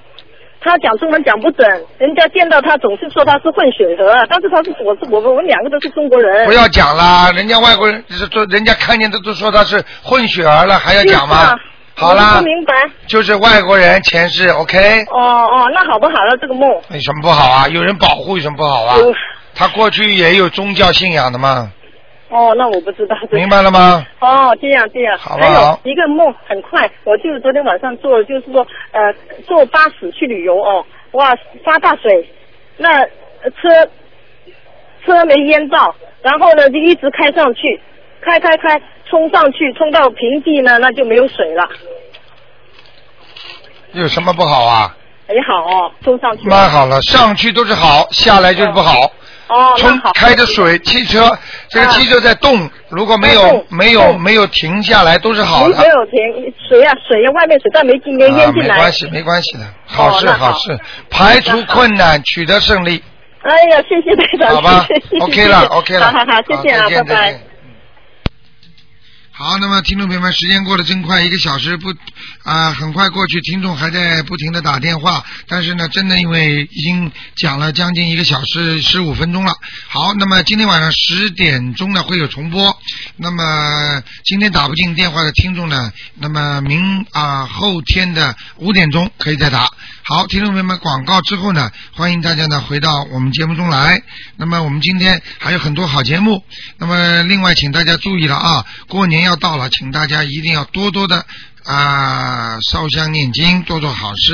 她讲中文讲不准，人家见到她总是说她是混血儿，但是她是我是我们我们两个都是中国人。不要讲啦，人家外国人说，人家看见都都说她是混血儿了，还要讲吗？好啦不，明白。就是外国人前世，OK？哦哦，那好不好了？这个梦。有什么不好啊？有人保护有什么不好啊？有他过去也有宗教信仰的嘛，哦，那我不知道。明白了吗？哦，这样这样。好还有一个梦很快，我就是昨天晚上做的，就是说呃坐巴士去旅游哦，哇发大水，那呃车车没淹到，然后呢就一直开上去，开开开冲上去，冲到平地呢那就没有水了，有什么不好啊？也好哦，冲上去。蛮好了，上去都是好，下来就是不好。哦，那冲。开着水，汽车这个汽车在动，如果没有动没有没有停下来，都是好的没没。有停水呀、水呀、外面水但没进没啊，淹进来。没关系，没关系的，好事那好好事，排除困难，取得胜利。哎呀，谢谢台长，好吧谢谢 OK 了 OK 了好好好，谢谢啊，拜拜。好，那么听众朋友们，时间过得真快，一个小时不啊、很快过去，听众还在不停的打电话，但是呢，真的因为已经讲了将近一个小时十五分钟了。好，那么今天晚上十点钟呢会有重播，那么今天打不进电话的听众呢，那么明啊、后天的五点钟可以再打。好，听众朋友们，广告之后呢，欢迎大家呢回到我们节目中来。那么我们今天还有很多好节目。那么另外，请大家注意了啊，过年要到了，请大家一定要多多的啊、烧香念经，做做好事。